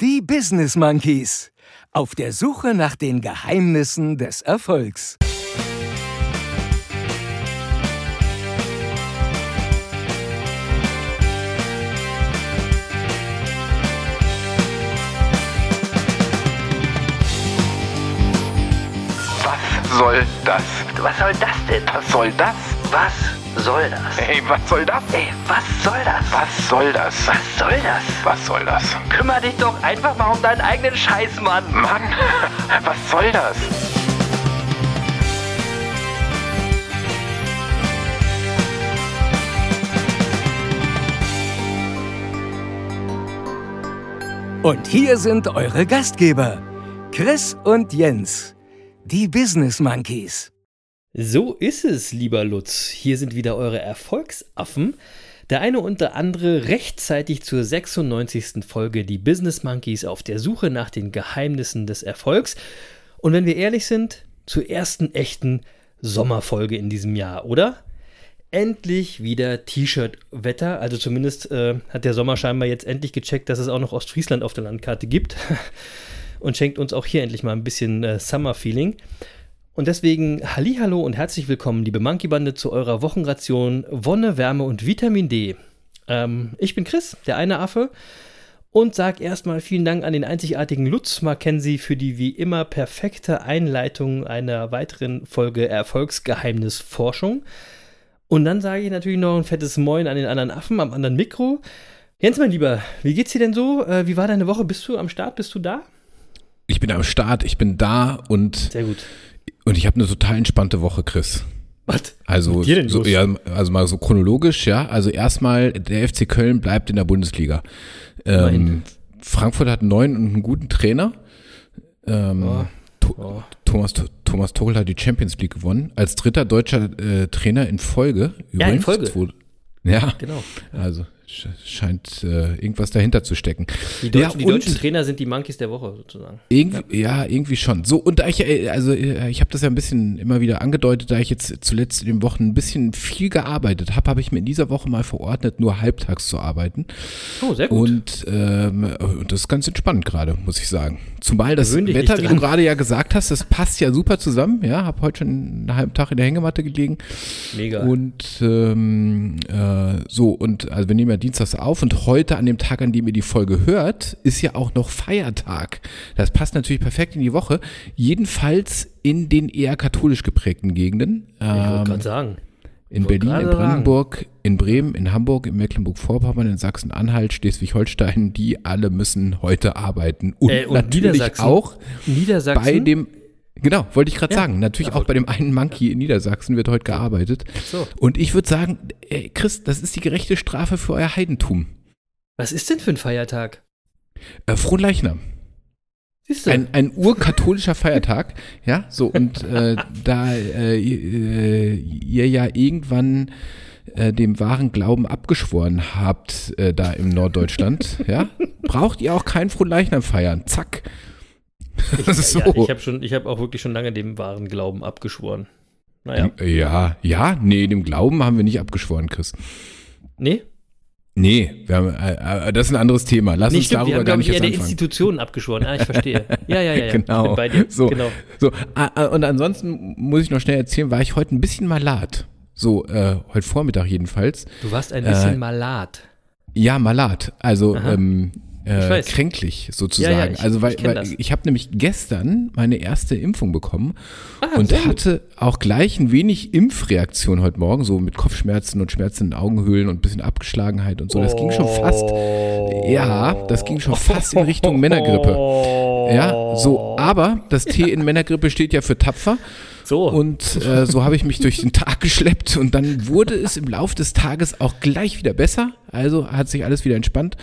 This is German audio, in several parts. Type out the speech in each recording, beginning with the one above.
Die Business Monkeys. Auf der Suche nach den Geheimnissen des Erfolgs. Was soll das? Was soll das denn? Was soll das? Was soll das? Ey, was soll das? Ey, was soll das? Was soll das? Was soll das? Was soll das? Kümmer dich doch einfach mal um deinen eigenen Scheiß, Mann. Mann, was soll das? Und hier sind eure Gastgeber, Chris und Jens, die Business Monkeys. So ist es, lieber Lutz. Hier sind wieder eure Erfolgsaffen. Der eine und der andere rechtzeitig zur 96. Folge Die Business Monkeys auf der Suche nach den Geheimnissen des Erfolgs. Und wenn wir ehrlich sind, zur ersten echten Sommerfolge in diesem Jahr, oder? Endlich wieder T-Shirt-Wetter. Also zumindest äh, hat der Sommer scheinbar jetzt endlich gecheckt, dass es auch noch Ostfriesland auf der Landkarte gibt. und schenkt uns auch hier endlich mal ein bisschen äh, Summer-Feeling. Und deswegen Hallo und herzlich willkommen, liebe Monkey-Bande, zu eurer Wochenration Wonne, Wärme und Vitamin D. Ähm, ich bin Chris, der eine Affe, und sag erstmal vielen Dank an den einzigartigen Lutz Mackenzie für die wie immer perfekte Einleitung einer weiteren Folge Erfolgsgeheimnisforschung. Und dann sage ich natürlich noch ein fettes Moin an den anderen Affen am anderen Mikro. Jens, mein Lieber, wie geht's dir denn so? Äh, wie war deine Woche? Bist du am Start? Bist du da? Ich bin am Start, ich bin da und, Sehr gut. Und ich habe eine total entspannte Woche, Chris. Was? Also, so, ja, also mal so chronologisch, ja. Also erstmal, der FC Köln bleibt in der Bundesliga. Ähm. Frankfurt hat einen neuen und einen guten Trainer. Ähm, Oh. Oh. Thomas, Thomas Tuchel hat die Champions League gewonnen. Als dritter deutscher äh, Trainer in Folge. Ja, in Folge. Zwo- Ja, Genau. also scheint äh, irgendwas dahinter zu stecken. Die, Deutschen, ja, die und- deutschen Trainer sind die Monkeys der Woche sozusagen. Irgendwie, ja. irgendwie schon. So, und da ich, äh, also äh, ich habe das ja ein bisschen immer wieder angedeutet, da ich jetzt zuletzt in den Wochen ein bisschen viel gearbeitet habe, habe ich mir in dieser Woche mal verordnet, nur halbtags zu arbeiten. Oh, sehr gut. Und, ähm, und das ist ganz entspannt gerade, muss ich sagen. Zumal das Wetter, wie du gerade ja gesagt hast, das passt ja super zusammen. Ja, habe heute schon einen halben Tag in der Hängematte gelegen. Mega. Und ähm, äh, so, und also wir nehmen ja Dienstags auf und heute an dem Tag, an dem ihr die Folge hört, ist ja auch noch Feiertag. Das passt natürlich perfekt in die Woche. Jedenfalls in den eher katholisch geprägten Gegenden. ich wollte Ähm, gerade sagen. In Berlin, in sagen. Brandenburg, in Bremen, in Hamburg, in Mecklenburg-Vorpommern, in Sachsen-Anhalt, Schleswig-Holstein, die alle müssen heute arbeiten. Und, Äh, und natürlich Niedersachsen. auch Niedersachsen. bei dem, genau, wollte ich gerade Ja. sagen, natürlich auch bei dem einen Monkey in Niedersachsen wird heute gearbeitet. So. Und ich würde sagen, ey, Chris, das ist die gerechte Strafe für euer Heidentum. Was ist denn für ein Feiertag? Äh, Fronleichnam. Siehst du? Ein, ein urkatholischer Feiertag, ja, so, und äh, da äh, äh, ihr ja irgendwann äh, dem wahren Glauben abgeschworen habt, äh, da im Norddeutschland, ja, braucht ihr auch kein Fronleichnam feiern. Zack. so. Ja, ich habe schon, ich habe auch wirklich schon lange dem wahren Glauben abgeschworen. Naja. ja, ja, nee, dem Glauben haben wir nicht abgeschworen, Chris. Nee? Nee, wir haben, äh, äh, das ist ein anderes Thema. Lass Nee, uns stimmt, wir darüber haben, gar nicht ich, eher jetzt der anfangen. Institutionen abgeschworen. Ah, ich verstehe. Ja, ja, ja, ja. Genau. Bin bei dir. So, Genau. so. Ah, ah, und ansonsten muss ich noch schnell erzählen, war ich heute ein bisschen malat. So, äh, heute Vormittag jedenfalls. Du warst ein bisschen Äh, malat. Ja, malat. Also Aha. ähm, äh, kränklich sozusagen. Ja, ja, ich- also weil ich weil ich habe nämlich gestern meine erste Impfung bekommen Ah, und hatte auch gleich ein wenig Impfreaktion heute Morgen, so mit Kopfschmerzen und Schmerzen in den Augenhöhlen und ein bisschen Abgeschlagenheit und so. Das ging schon fast. Ja, das ging schon fast in Richtung Männergrippe. Ja, so. Aber das T in Männergrippe steht ja für tapfer. So. Und äh, so habe ich mich durch den Tag geschleppt und dann wurde es im Lauf des Tages auch gleich wieder besser. Also hat sich alles wieder entspannt.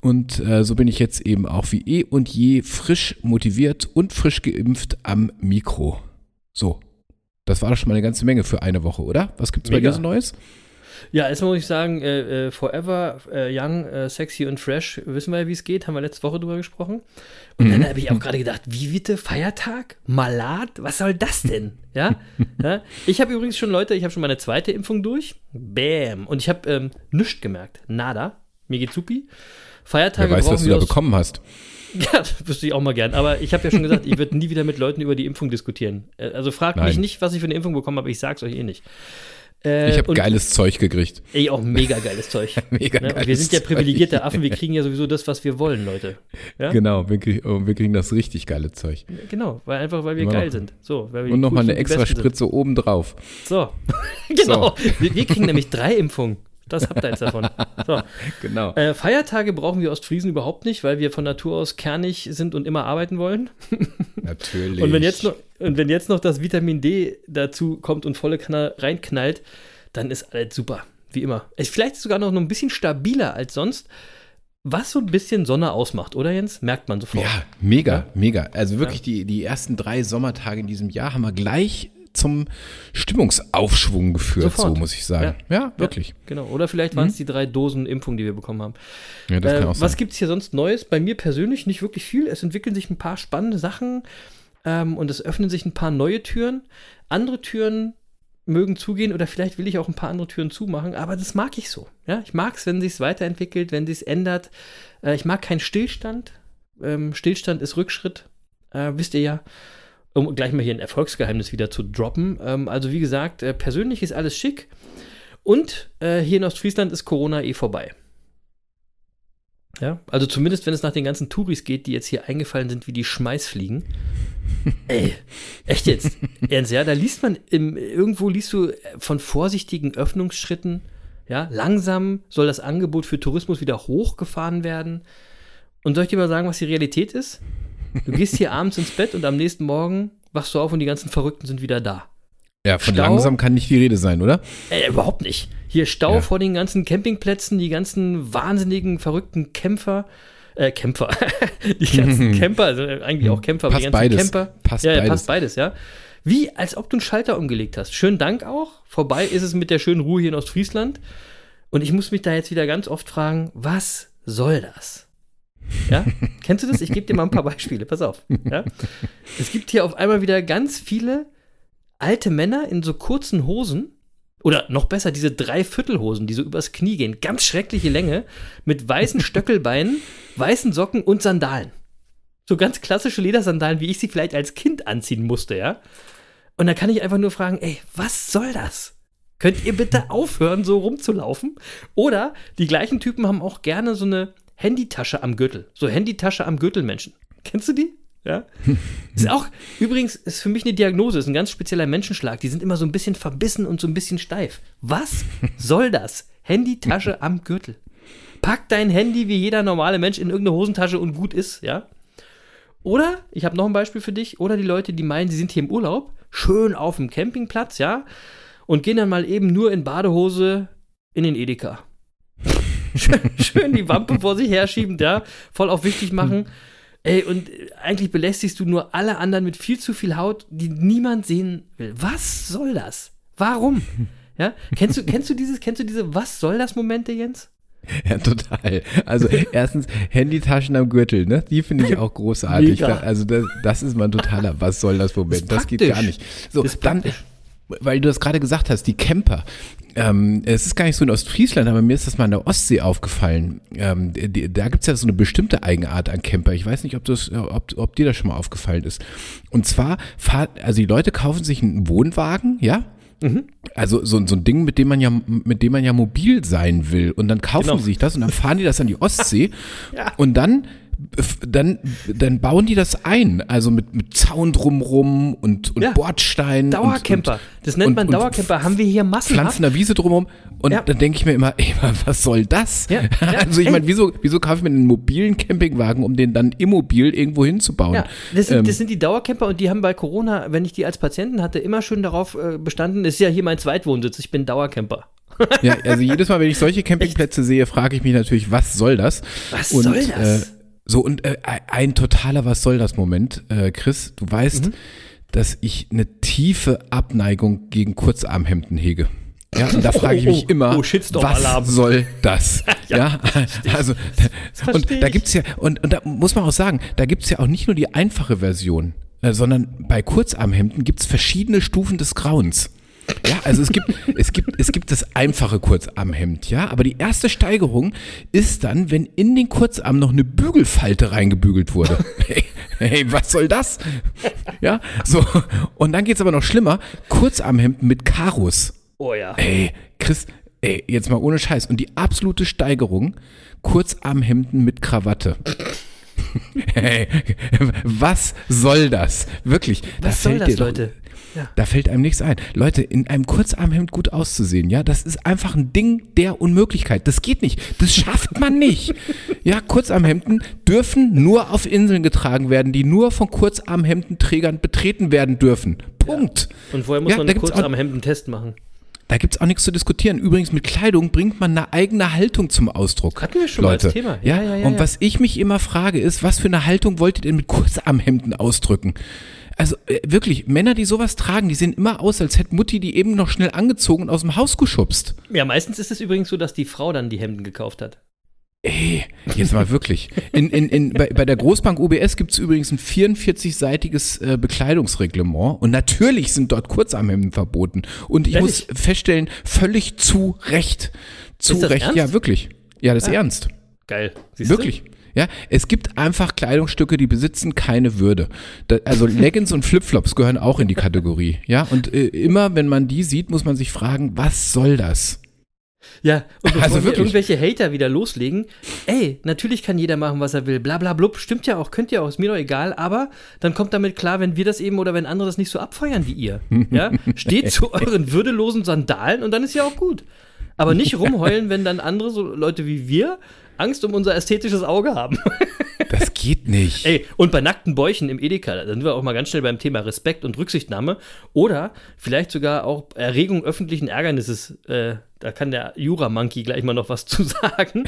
Und äh, so bin ich jetzt eben auch wie eh und je frisch motiviert und frisch geimpft am Mikro. So. Das war doch schon mal eine ganze Menge für eine Woche, oder? Was gibt's bei Mega. dir so Neues? Ja, erstmal muss ich sagen, äh, äh, Forever äh, Young, äh, Sexy und Fresh, wissen wir ja, wie es geht, haben wir letzte Woche drüber gesprochen. Und dann habe ich auch gerade gedacht, wie bitte, Feiertag? Malat? Was soll das denn? Ja? ja? Ich habe übrigens schon, Leute, ich habe schon meine zweite Impfung durch. Bäm. Und ich habe ähm, nichts gemerkt. Nada. Mir geht's supi. Feiertage Wer weiß, was du da bekommen hast. Ja, das wüsste ich auch mal gern. Aber ich habe ja schon gesagt, ich würde nie wieder mit Leuten über die Impfung diskutieren. Äh, Also fragt mich Nein. nicht, was ich für eine Impfung bekomme, aber ich sag's euch eh nicht. Äh, Ich habe geiles Zeug gekriegt. Ey, auch mega geiles Zeug. Mega ne? und wir geiles sind ja Zeug. privilegierte Affen, wir kriegen ja sowieso das, was wir wollen, Leute. Ja? Genau, wir, krieg, oh, wir kriegen das richtig geile Zeug. Genau, weil einfach, weil wir Immer geil noch. sind. So, weil wir Und nochmal eine extra. Spritze obendrauf. So, genau. Wir, wir kriegen nämlich drei Impfungen. Das habt ihr jetzt davon. So. Genau. Äh, Feiertage brauchen wir Ostfriesen überhaupt nicht, weil wir von Natur aus kernig sind und immer arbeiten wollen. Natürlich. Und wenn jetzt noch, und wenn jetzt noch das Vitamin D dazu kommt und volle Knall reinknallt, dann ist alles super. Wie immer. Vielleicht sogar noch ein bisschen stabiler als sonst, was so ein bisschen Sonne ausmacht, oder Jens? Merkt man sofort. Ja, mega, mega. Also wirklich die, die ersten drei Sommertage in diesem Jahr haben wir gleich zum Stimmungsaufschwung geführt, Sofort. so muss ich sagen. Ja, wirklich. Ja, genau. Oder vielleicht waren es die drei Dosen Impfung, die wir bekommen haben. Ja, das Äh, kann auch sein. was gibt es hier sonst Neues? Bei mir persönlich nicht wirklich viel. Es entwickeln sich ein paar spannende Sachen ähm, und es öffnen sich ein paar neue Türen. Andere Türen mögen zugehen oder vielleicht will ich auch ein paar andere Türen zumachen, aber das mag ich so. Ja? Ich mag es, wenn sich weiterentwickelt, wenn sich ändert. Äh, ich mag keinen Stillstand. Ähm, Stillstand ist Rückschritt, äh, wisst ihr ja. Um gleich mal hier ein Erfolgsgeheimnis wieder zu droppen. Ähm, also wie gesagt, äh, persönlich ist alles schick. Und äh, hier in Ostfriesland ist Corona eh vorbei. Ja, also zumindest wenn es nach den ganzen Touris geht, die jetzt hier eingefallen sind wie die Schmeißfliegen. Ey, echt jetzt? Ernst, ja, da liest man, im, irgendwo liest du von vorsichtigen Öffnungsschritten, ja, langsam soll das Angebot für Tourismus wieder hochgefahren werden. Und soll ich dir mal sagen, was die Realität ist? Du gehst hier abends ins Bett und am nächsten Morgen wachst du auf und die ganzen Verrückten sind wieder da. ja, von Stau. langsam kann nicht die Rede sein, oder? Äh, überhaupt nicht. Hier Stau Ja. vor den ganzen Campingplätzen, die ganzen wahnsinnigen, verrückten Kämpfer. Äh, Kämpfer. die ganzen Camper, also eigentlich auch Kämpfer, aber Passt die ganzen beides. Camper. Passt ja, ja, beides. passt beides, ja. Wie, als ob du einen Schalter umgelegt hast. Schönen Dank auch. Vorbei ist es mit der schönen Ruhe hier in Ostfriesland. Und ich muss mich da jetzt wieder ganz oft fragen, was soll das? Ja? Kennst du das? Ich gebe dir mal ein paar Beispiele. Pass auf. Ja? Es gibt hier auf einmal wieder ganz viele alte Männer in so kurzen Hosen. Oder noch besser, diese Dreiviertelhosen, die so übers Knie gehen. Ganz schreckliche Länge. Mit weißen Stöckelbeinen, weißen Socken und Sandalen. So ganz klassische Ledersandalen, wie ich sie vielleicht als Kind anziehen musste, ja? Und da kann ich einfach nur fragen, ey, was soll das? Könnt ihr bitte aufhören, so rumzulaufen? Oder die gleichen Typen haben auch gerne so eine Handytasche am Gürtel. So Handytasche am Gürtelmenschen. Kennst du die? Ja. Ist auch, übrigens, ist für mich eine Diagnose, ist ein ganz spezieller Menschenschlag. Die sind immer so ein bisschen verbissen und so ein bisschen steif. Was soll das? Handytasche am Gürtel. Pack dein Handy wie jeder normale Mensch in irgendeine Hosentasche und gut ist, ja? Oder, ich habe noch ein Beispiel für dich, oder die Leute, die meinen, sie sind hier im Urlaub, schön auf dem Campingplatz, ja, und gehen dann mal eben nur in Badehose in den Edeka. Schön, schön die Wampe vor sich herschieben, ja, voll auf wichtig machen. Ey, und eigentlich belästigst du nur alle anderen mit viel zu viel Haut, die niemand sehen will. Was soll das? Warum? Ja, kennst du, kennst du dieses, kennst du diese Was soll das Momente, Jens? Ja, total. Also erstens Handytaschen am Gürtel, ne? Die finde ich auch großartig. Da, also das, das ist mal ein totaler, was soll das Moment? Das geht gar nicht. So, Ist dann, praktisch. Weil du das gerade gesagt hast, die Camper. Ähm, es ist gar nicht so in Ostfriesland, aber mir ist das mal in der Ostsee aufgefallen. Ähm, die, da gibt es ja so eine bestimmte Eigenart an Camper. Ich weiß nicht, ob, das, ob, ob dir das schon mal aufgefallen ist. Und zwar, fahr, also die Leute kaufen sich einen Wohnwagen, ja? Also so, so ein Ding, mit dem man ja, mit dem man ja mobil sein will. Und dann kaufen Genau. sie sich das und dann fahren die das an die Ostsee. Ja. Und dann, dann, dann bauen die das ein. Also mit, mit Zaun drumrum und, und Ja. Bordsteinen. Dauercamper. Und, das nennt und- man und Dauercamper. Haben wir hier massenhaft. pflanzen Wiese drumherum. Und Ja. dann denke ich mir immer, ey, was soll das? Ja, Also ich meine, wieso, wieso kaufe ich mir einen mobilen Campingwagen, um den dann immobil irgendwo hinzubauen? Ja, das sind, Ähm, das sind die Dauercamper und die haben bei Corona, wenn ich die als Patienten hatte, immer schön darauf äh, bestanden, ist ja hier mein Zweitwohnsitz, ich bin Dauercamper. Ja, also jedes Mal, wenn ich solche Campingplätze sehe, frage ich mich natürlich, was soll das? Was und, soll das? Äh, so, und äh, ein totaler Was soll das Moment, äh, Chris, du weißt, Mhm. dass ich eine tiefe Abneigung gegen Kurzarmhemden hege. Ja, und da frage ich mich oh, immer, oh, Shitstorm was soll das? ja, also, und versteh da gibt's ja, und, und da muss man auch sagen, da gibt's ja auch nicht nur die einfache Version, äh, sondern bei Kurzarmhemden gibt's verschiedene Stufen des Grauens. Ja, also es gibt, es gibt, es gibt das einfache Kurzarmhemd, ja, aber die erste Steigerung ist dann, wenn in den Kurzarm noch eine Bügelfalte reingebügelt wurde. Hey, hey was soll das? Ja, so. Und dann geht's aber noch schlimmer. Kurzarmhemden mit Karos. Oh ja. Ey, Chris, ey, jetzt mal ohne Scheiß. Und die absolute Steigerung, Kurzarmhemden mit Krawatte. Hey, was soll das? Wirklich. da Was soll fällt das, dir doch- Da fällt einem nichts ein. Leute, in einem Kurzarmhemd gut auszusehen, ja, das ist einfach ein Ding der Unmöglichkeit. Das geht nicht. Das schafft man nicht. Ja, Kurzarmhemden dürfen nur auf Inseln getragen werden, die nur von Kurzarmhemdenträgern betreten werden dürfen. Punkt. Und vorher muss Ja, man einen Test machen. Da gibt's auch nichts zu diskutieren. Übrigens, mit Kleidung bringt man eine eigene Haltung zum Ausdruck. Hatten wir schon mal Leute. als Thema. Ja, Ja, ja, ja, und ja. was ich mich immer frage, ist, was für eine Haltung wollt ihr mit Kurzarmhemden ausdrücken? Also äh, wirklich, Männer, die sowas tragen, die sehen immer aus, als hätte Mutti die eben noch schnell angezogen und aus dem Haus geschubst. Ja, meistens ist es übrigens so, dass die Frau dann die Hemden gekauft hat. Ey, jetzt mal wirklich. In, in, in, bei, bei der Großbank UBS gibt's übrigens ein 44-seitiges äh, Bekleidungsreglement und natürlich sind dort Kurzarmhemden verboten. Und ich Ehrlich? muss feststellen, völlig zu Recht. Zu Recht, ernst? ja, wirklich. Ja, das ist ernst. Geil. Siehst du? Ja, es gibt einfach Kleidungsstücke, die besitzen keine Würde. Da, also Leggings und Flipflops gehören auch in die Kategorie. Ja, und äh, immer wenn man die sieht, muss man sich fragen, was soll das? Ja, und bevor Also wir wirklich. irgendwelche Hater wieder loslegen, ey, natürlich kann jeder machen, was er will, bla bla blub, stimmt ja auch, könnt ihr auch, ist mir doch egal, aber dann kommt damit klar, wenn wir das eben oder wenn andere das nicht so abfeuern wie ihr. Ja, steht zu euren würdelosen Sandalen und dann ist ja auch gut. Aber nicht rumheulen, wenn dann andere, so Leute wie wir, Angst um unser ästhetisches Auge haben. Das geht nicht. Ey, und bei nackten Bäuchen im Edeka, da sind wir auch mal ganz schnell beim Thema Respekt und Rücksichtnahme oder vielleicht sogar auch Erregung öffentlichen Ärgernisses. Äh, da kann der Jura-Monkey gleich mal noch was zu sagen.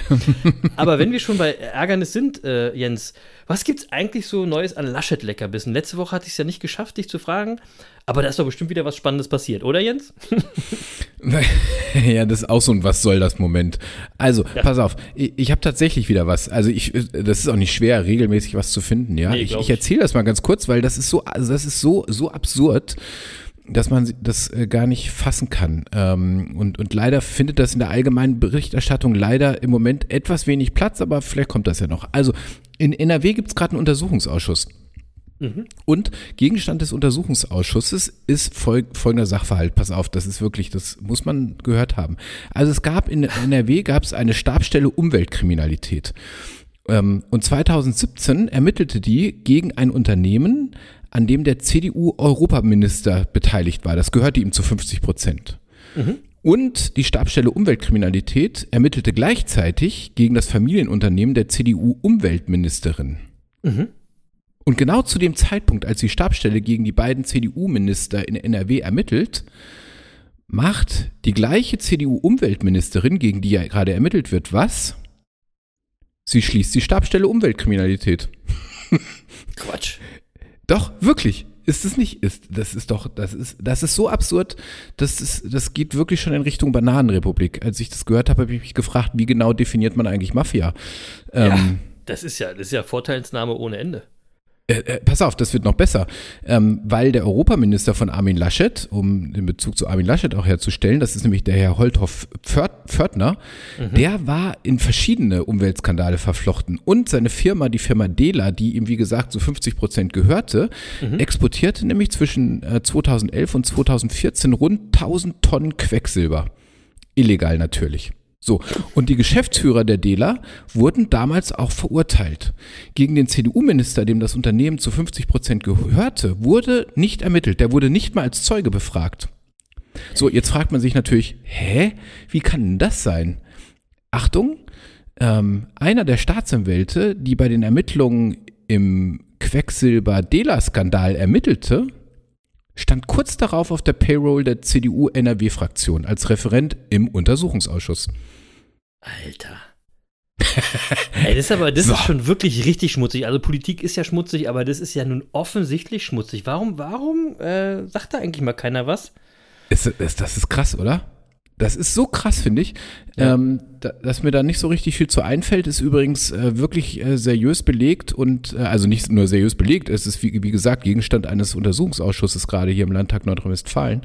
Aber wenn wir schon bei Ärgernis sind, äh, Jens, was gibt's eigentlich so Neues an Laschet-Leckerbissen? Letzte Woche hatte ich es ja nicht geschafft, dich zu fragen, aber da ist doch bestimmt wieder was Spannendes passiert, oder Jens? Ja, das ist auch so ein Was soll das Moment. Also, pass auf, ich, ich habe tatsächlich wieder was. Also ich, das ist auch nicht schwer, regelmäßig was zu finden, ja. Nee, ich ich erzähle das mal ganz kurz, weil das ist so, also das ist so, so absurd, dass man das äh, gar nicht fassen kann. Ähm, und, und leider findet das in der allgemeinen Berichterstattung leider im Moment etwas wenig Platz, aber vielleicht kommt das ja noch. Also, in NRW gibt es gerade einen Untersuchungsausschuss. Und Gegenstand des Untersuchungsausschusses ist fol folgender Sachverhalt. Pass auf, das ist wirklich, das muss man gehört haben. Also es gab in NRW gab es eine Stabstelle Umweltkriminalität. Ähm, und 2017 ermittelte die gegen ein Unternehmen, an dem der CDU-Europaminister beteiligt war. Das gehörte ihm zu 50 Prozent. Und die Stabstelle Umweltkriminalität ermittelte gleichzeitig gegen das Familienunternehmen der CDU-Umweltministerin. Und genau zu dem Zeitpunkt, als die Stabstelle gegen die beiden CDU-Minister in NRW ermittelt, macht die gleiche CDU-Umweltministerin, gegen die ja gerade ermittelt wird, was? Sie schließt die Stabstelle Umweltkriminalität. Quatsch. Doch, wirklich. Ist es nicht? Ist, das ist doch, das ist, das ist so absurd, das ist, das geht wirklich schon in Richtung Bananenrepublik. Als ich das gehört habe, habe ich mich gefragt, wie genau definiert man eigentlich Mafia? Ähm, Das ist ja, das ist ja Vorteilsnahme ohne Ende. Äh, äh, pass auf, das wird noch besser, ähm, weil der Europaminister von Armin Laschet, um den Bezug zu Armin Laschet auch herzustellen, das ist nämlich der Herr Holthoff Pfört- Pförtner, der war in verschiedene Umweltskandale verflochten und seine Firma, die Firma Dela, die ihm wie gesagt zu 50 Prozent gehörte, exportierte nämlich zwischen äh, 2011 und 2014 rund 1000 Tonnen Quecksilber. Illegal natürlich. So, und die Geschäftsführer der Dela wurden damals auch verurteilt. Gegen den CDU-Minister, dem das Unternehmen zu 50 Prozent gehörte, wurde nicht ermittelt. Der wurde nicht mal als Zeuge befragt. So, jetzt fragt man sich natürlich, hä? Wie kann denn das sein? Achtung, ähm, einer der Staatsanwälte, die bei den Ermittlungen im Quecksilber-Dela-Skandal ermittelte, stand kurz darauf auf der Payroll der CDU-NRW-Fraktion als Referent im Untersuchungsausschuss. Alter. Ey, das ist aber, das So. ist schon wirklich richtig schmutzig. Also Politik ist ja schmutzig, aber das ist ja nun offensichtlich schmutzig. Warum, warum äh, sagt da eigentlich mal keiner was? Ist, ist, das ist krass, oder? Das ist so krass, finde ich, Ja. ähm, da, dass mir da nicht so richtig viel zu einfällt, ist übrigens äh, wirklich äh, seriös belegt und äh, also nicht nur seriös belegt, es ist wie, wie gesagt Gegenstand eines Untersuchungsausschusses gerade hier im Landtag Nordrhein-Westfalen.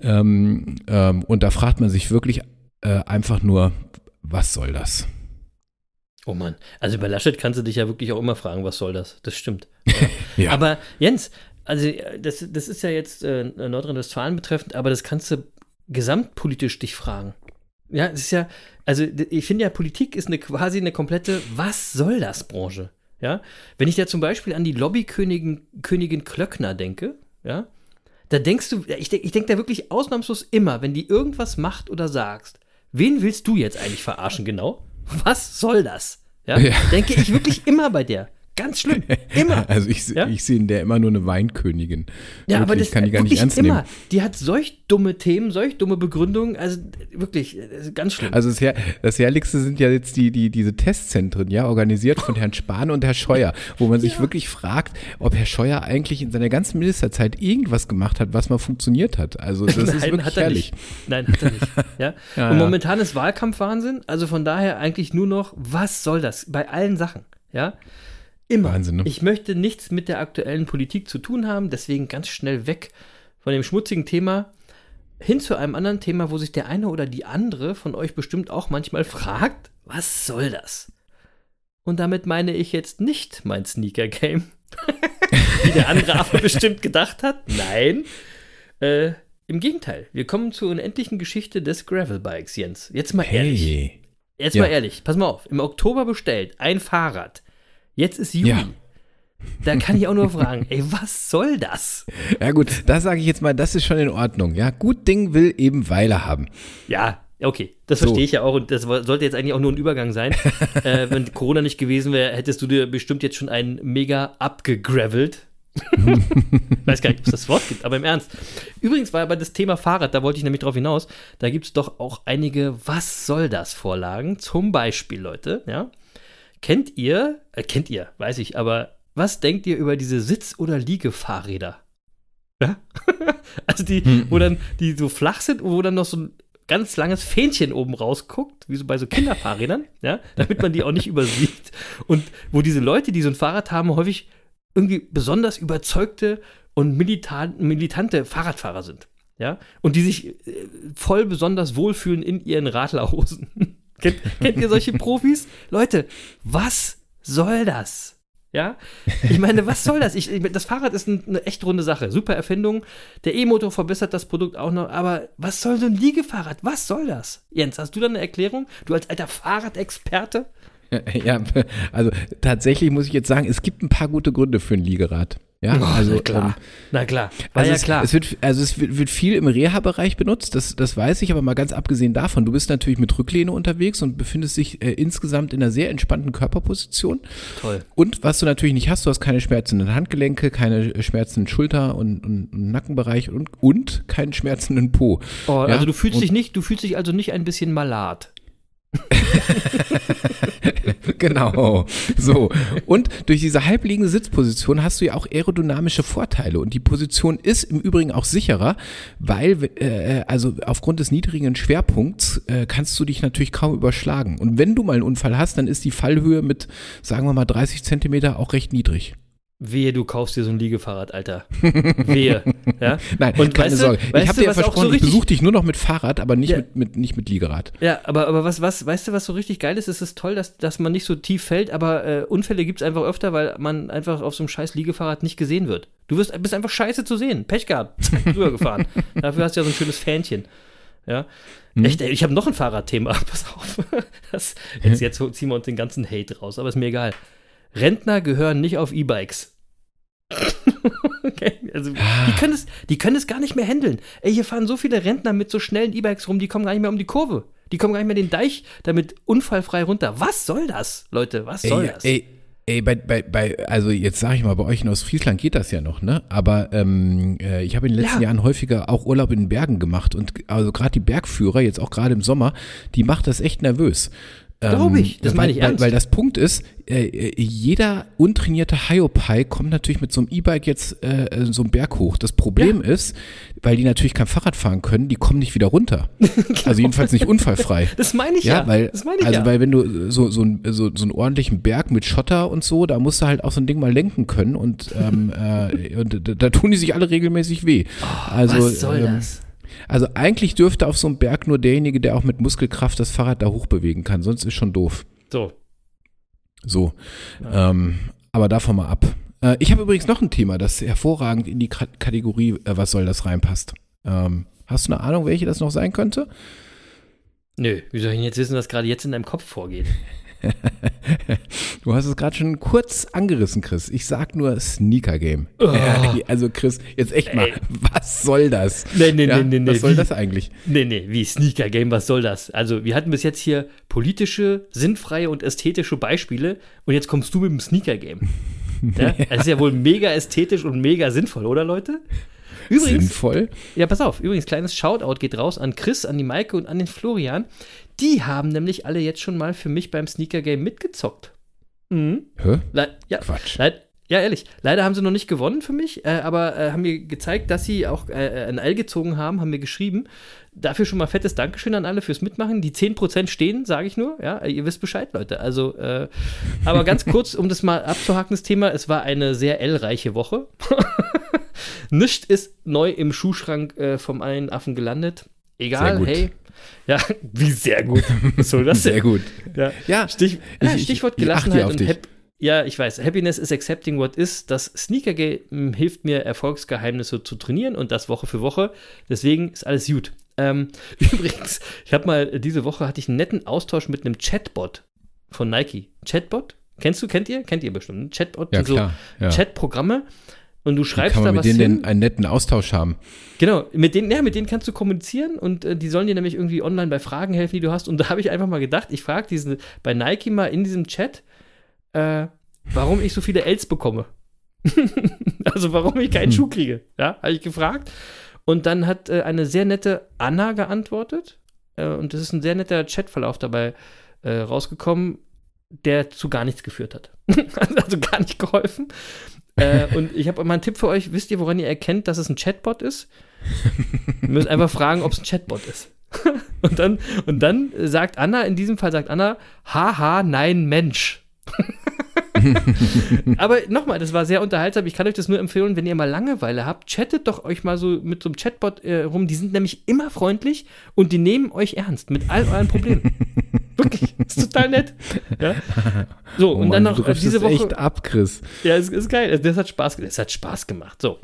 Ähm, ähm, und da fragt man sich wirklich äh, einfach nur, was soll das? Oh Mann, also bei Laschet kannst du dich ja wirklich auch immer fragen, was soll das? Das stimmt. Ja. Aber Jens, also äh, das, das ist ja jetzt äh, Nordrhein-Westfalen betreffend, aber das kannst du gesamtpolitisch dich fragen. Ja, es ist ja, also ich finde ja, Politik ist eine quasi eine komplette Was soll das Branche. Ja, wenn ich da zum Beispiel an die Lobbykönigin Königin Klöckner denke, ja, da denkst du, ich, denk- ich denke da wirklich ausnahmslos immer, wenn die irgendwas macht oder sagst, wen willst du jetzt eigentlich verarschen genau? Was soll das? Ja, Ja. denke ich wirklich immer bei der. Ganz schlimm. Immer. Also ich, Ja? ich sehe in der immer nur eine Weinkönigin. Ja, aber Wirklich, das kann die gar nicht ernst immer. nehmen. Die hat solch dumme Themen, solch dumme Begründungen, also wirklich, ist ganz schlimm. Also das, Her das Herrlichste sind ja jetzt die, die, diese Testzentren, ja, organisiert von Herrn Spahn und Herr Scheuer, wo man sich wirklich fragt, ob Herr Scheuer eigentlich in seiner ganzen Ministerzeit irgendwas gemacht hat, was mal funktioniert hat. Also das ist wirklich hat er herrlich. nicht. Nein, hat er nicht. Ja? Ja, und ja. momentan ist Wahlkampfwahnsinn, also von daher eigentlich nur noch, was soll das? Bei allen Sachen, ja? Immer. Wahnsinn, ne? Ich möchte nichts mit der aktuellen Politik zu tun haben, deswegen ganz schnell weg von dem schmutzigen Thema hin zu einem anderen Thema, wo sich der eine oder die andere von euch bestimmt auch manchmal fragt, was soll das? Und damit meine ich jetzt nicht mein Sneaker-Game, wie der andere aber bestimmt gedacht hat. Nein. Äh, Im Gegenteil, wir kommen zur unendlichen Geschichte des Gravelbikes, Jens. Jetzt mal ehrlich. Hey. Jetzt Ja. mal ehrlich, pass mal auf. Im Oktober bestellt ein Fahrrad. Jetzt ist Juli. Ja. Da kann ich auch nur fragen, ey, was soll das? Ja gut, das sage ich jetzt mal, das ist schon in Ordnung. Ja, gut Ding will eben Weile haben. Ja, okay, das So. verstehe ich ja auch und das sollte jetzt eigentlich auch nur ein Übergang sein. äh, wenn Corona nicht gewesen wäre, hättest du dir bestimmt jetzt schon einen mega abgegravelt. Weiß gar nicht, ob es das Wort gibt, aber im Ernst. Übrigens war aber das Thema Fahrrad, da wollte ich nämlich drauf hinaus, da gibt es doch auch einige Was soll das Vorlagen. Zum Beispiel, Leute, ja. Kennt ihr, äh, kennt ihr, weiß ich, aber was denkt ihr über diese Sitz- oder Liegefahrräder? Ja? also die, wo dann, die so flach sind und wo dann noch so ein ganz langes Fähnchen oben rausguckt, wie so bei so Kinderfahrrädern, ja, damit man die auch nicht übersieht. Und wo diese Leute, die so ein Fahrrad haben, häufig irgendwie besonders überzeugte und militan, militante Fahrradfahrer sind. Ja, und die sich äh, voll besonders wohlfühlen in ihren Radlerhosen. Kennt, kennt ihr solche Profis? Leute, was soll das? Ja, ich meine, was soll das? Ich, das Fahrrad ist ein, eine echt runde Sache. Super Erfindung. Der E-Motor verbessert das Produkt auch noch. Aber was soll so ein Liegefahrrad? Was soll das? Jens, hast du da eine Erklärung? Du als alter Fahrradexperte? Ja, also tatsächlich muss ich jetzt sagen, es gibt ein paar gute Gründe für ein Liegerad. Ja, also na klar. ähm, na klar. War Also ja es, klar. Es wird, also es wird, wird viel im Reha-Bereich benutzt, das, das weiß ich, aber mal ganz abgesehen davon, du bist natürlich mit Rücklehne unterwegs und befindest dich äh, insgesamt in einer sehr entspannten Körperposition. Toll. Und was du natürlich nicht hast, du hast keine schmerzenden Handgelenke, keine schmerzenden Schulter- und, und, und Nackenbereich und, und keinen schmerzenden Po. Oh, Ja, also du fühlst und- dich nicht, du fühlst dich also nicht ein bisschen malat. genau. So. Und durch diese halbliegende Sitzposition hast du ja auch aerodynamische Vorteile. Und die Position ist im Übrigen auch sicherer, weil, äh, also aufgrund des niedrigen Schwerpunkts äh, kannst du dich natürlich kaum überschlagen. Und wenn du mal einen Unfall hast, dann ist die Fallhöhe mit, sagen wir mal, 30 Zentimeter auch recht niedrig. Wehe, du kaufst dir so ein Liegefahrrad, Alter. Wehe. Ja? Nein, Und keine weißt du- Sorge. weißt ich habe du, dir auch so versprochen, ich besuche dich nur noch mit Fahrrad, aber nicht, Ja. mit, mit, nicht mit Liegerad. Ja, aber, aber was, was, weißt du, was so richtig geil ist? Es ist toll, dass, dass man nicht so tief fällt, aber äh, Unfälle gibt es einfach öfter, weil man einfach auf so einem scheiß Liegefahrrad nicht gesehen wird. Du wirst, bist einfach scheiße zu sehen. Pech gehabt. Zack, drüber gefahren. Dafür hast du ja so ein schönes Fähnchen. Ja. Echt, ey, ich habe noch ein Fahrradthema. Pass auf. Das, jetzt, jetzt ziehen wir uns den ganzen Hate raus, aber ist mir egal. Rentner gehören nicht auf E-Bikes. okay, also die können, es, die können es gar nicht mehr handeln. Ey, hier fahren so viele Rentner mit so schnellen E-Bikes rum, die kommen gar nicht mehr um die Kurve. Die kommen gar nicht mehr den Deich damit unfallfrei runter. Was soll das, Leute? Was soll ey, das? Ey, ey, bei, bei, bei, also jetzt sage ich mal, bei euch in Ostfriesland geht das ja noch, ne? Aber ähm, äh, ich habe in den letzten Ja. Jahren häufiger auch Urlaub in den Bergen gemacht und also gerade die Bergführer, jetzt auch gerade im Sommer, die macht das echt nervös. Glaube ich, das weil- meine ich weil, ernst. Weil das Punkt ist, äh, äh, jeder untrainierte Hyopai kommt natürlich mit so einem E-Bike jetzt äh, äh, so einen Berg hoch. Das Problem ist, weil die natürlich kein Fahrrad fahren können, die kommen nicht wieder runter. Also jedenfalls nicht unfallfrei. Das meine ich ja. Ja, weil, das meine ich also ja. weil wenn du so, so, ein- so, so einen ordentlichen Berg mit Schotter und so, da musst du halt auch so ein Ding mal lenken können und, ähm, äh, und da, da tun die sich alle regelmäßig weh. also, Oh, Was soll ähm, das? Also eigentlich dürfte auf so einem Berg nur derjenige, der auch mit Muskelkraft das Fahrrad da hochbewegen kann, sonst ist schon doof. So. So. Ähm, aber davon mal ab. Äh, ich habe übrigens noch ein Thema, das hervorragend in die Ka Kategorie, äh, was soll das reinpasst. Ähm, hast du eine Ahnung, welche das noch sein könnte? Nö, wie soll ich denn jetzt wissen, was gerade jetzt in deinem Kopf vorgeht? Du hast es gerade schon kurz angerissen, Chris. Ich sag nur Sneaker Game. Oh. Also Chris, jetzt echt mal, Ey. was soll das? Nee, nee, Ja, nee, nee. Was soll wie, das eigentlich? Nee, nee, wie Sneaker Game, was soll das? Also, wir hatten bis jetzt hier politische, sinnfreie und ästhetische Beispiele und jetzt kommst du mit dem Sneaker Game. Ja? Das ist ja wohl mega ästhetisch und mega sinnvoll, oder Leute? Übrigens, Sinnvoll? ja, pass auf, übrigens, kleines Shoutout geht raus an Chris, an die Maike und an den Florian. Die haben nämlich alle jetzt schon mal für mich beim Sneaker Game mitgezockt. Mhm. Hä? Le ja, Quatsch. Leid ja, ehrlich. Leider haben sie noch nicht gewonnen für mich, äh, aber äh, haben mir gezeigt, dass sie auch äh, ein L gezogen haben, haben mir geschrieben. Dafür schon mal fettes Dankeschön an alle fürs Mitmachen. Die 10% stehen, sage ich nur. Ja, ihr wisst Bescheid, Leute. Also, äh, aber ganz kurz, um das mal abzuhaken, das Thema. Es war eine sehr L-reiche Woche. Nichts ist neu im Schuhschrank äh, vom einen Affen gelandet. Egal, hey. Ja, wie sehr gut. Soll das? Sehr gut. Ja, Ja, Stich, ich- ja, ich- Stichwort ich Gelassenheit und dich. Hap ja, ich weiß. Happiness is accepting what is. Das Sneaker Game hilft mir, Erfolgsgeheimnisse zu trainieren und das Woche für Woche. Deswegen ist alles gut. Ähm, übrigens, ich habe mal diese Woche hatte ich einen netten Austausch mit einem Chatbot von Nike. Chatbot? Kennst du? Kennt ihr? Kennt ihr bestimmt. Ein Chatbot. Ja. so Chatprogramme. Und du Wie schreibst kann man da mit was denen hin. einen netten Austausch haben? Genau, mit denen, ja, mit denen kannst du kommunizieren und äh, die sollen dir nämlich irgendwie online bei Fragen helfen, die du hast. Und da habe ich einfach mal gedacht, ich frage diesen bei Nike mal in diesem Chat, äh, warum ich so viele Ls bekomme. also warum ich keinen Schuh kriege. Ja, habe ich gefragt. Und dann hat äh, eine sehr nette Anna geantwortet. Äh, und das ist ein sehr netter Chatverlauf dabei äh, rausgekommen, der zu gar nichts geführt hat. also gar nicht geholfen. Äh, und ich habe mal einen Tipp für euch. Wisst ihr, woran ihr erkennt, dass es ein Chatbot ist? Ihr müsst einfach fragen, ob es ein Chatbot ist. und, dann, und dann sagt Anna, in diesem Fall sagt Anna, haha, nein, Mensch. Aber nochmal, das war sehr unterhaltsam. Ich kann euch das nur empfehlen, wenn ihr mal Langeweile habt, chattet doch euch mal so mit so einem Chatbot äh, rum. Die sind nämlich immer freundlich und die nehmen euch ernst mit all euren Problemen. Wirklich, ist total nett. Ja? So, Oh und dann noch diese Woche. echt ab, Chris. Ja, es ist geil. Das hat Spaß, das hat Spaß gemacht. So.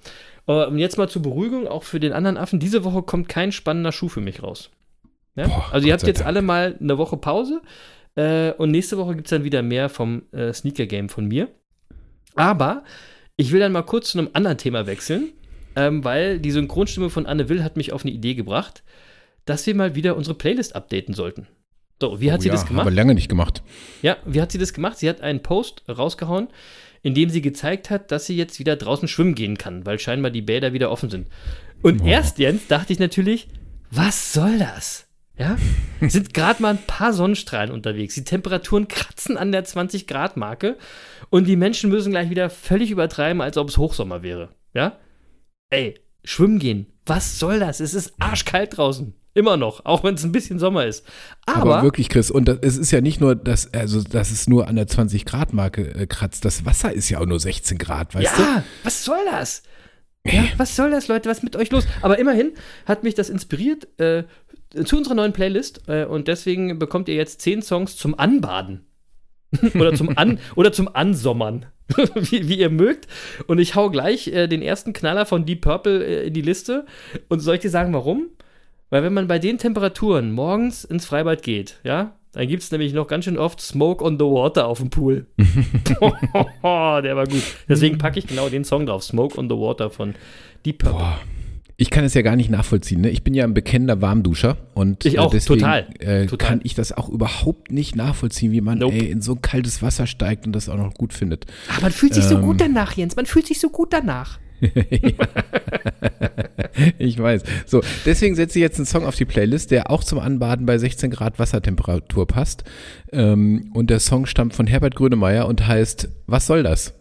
Äh, Und jetzt mal zur Beruhigung, auch für den anderen Affen. Diese Woche kommt kein spannender Schuh für mich raus. Ja? Boah, also, ihr Gott habt jetzt Dank. alle mal eine Woche Pause. Äh, und nächste Woche gibt es dann wieder mehr vom äh, Sneaker Game von mir. Aber ich will dann mal kurz zu einem anderen Thema wechseln, ähm, weil die Synchronstimme von Anne Will hat mich auf eine Idee gebracht, dass wir mal wieder unsere Playlist updaten sollten. So, wie hat Oh sie ja, das gemacht? Aber lange nicht gemacht. Ja, wie hat sie das gemacht? Sie hat einen Post rausgehauen, in dem sie gezeigt hat, dass sie jetzt wieder draußen schwimmen gehen kann, weil scheinbar die Bäder wieder offen sind. Und erst, Jens, dachte ich natürlich, was soll das? Ja, sind gerade mal ein paar Sonnenstrahlen unterwegs. Die Temperaturen kratzen an der 20-Grad-Marke und die Menschen müssen gleich wieder völlig übertreiben, als ob es Hochsommer wäre. Ja? Ey, schwimmen gehen. Was soll das? Es ist arschkalt draußen. Immer noch, auch wenn es ein bisschen Sommer ist. Aber, Aber, wirklich, Chris, und das, es ist ja nicht nur, dass, also, dass es nur an der 20-Grad-Marke äh, kratzt. Das Wasser ist ja auch nur 16 Grad, weißt du? ja, was soll das? Ja, was soll das, Leute? Was ist mit euch los? Aber immerhin hat mich das inspiriert äh, zu unserer neuen Playlist äh, und deswegen bekommt ihr jetzt zehn Songs zum Anbaden. oder, zum An oder zum Ansommern, wie, wie ihr mögt. Und ich hau gleich äh, den ersten Knaller von Deep Purple äh, in die Liste. Und soll ich dir sagen, warum? Weil wenn man bei den Temperaturen morgens ins Freibad geht, ja, dann gibt es nämlich noch ganz schön oft Smoke on the Water auf dem Pool. der war gut. Deswegen packe ich genau den Song drauf, Smoke on the Water von Deep Purple. Boah. Ich kann es ja gar nicht nachvollziehen. Ne? Ich bin ja ein bekennender Warmduscher und Ich auch, äh, deswegen total, Äh, total. kann ich das auch überhaupt nicht nachvollziehen, wie man Nope. ey, in so kaltes Wasser steigt und das auch noch gut findet. Ach, man fühlt sich so Ähm. gut danach, Jens. Man fühlt sich so gut danach. Ich weiß. So, deswegen setze ich jetzt einen Song auf die Playlist, der auch zum Anbaden bei 16 Grad Wassertemperatur passt. Ähm, und der Song stammt von Herbert Grönemeyer und heißt Was soll das?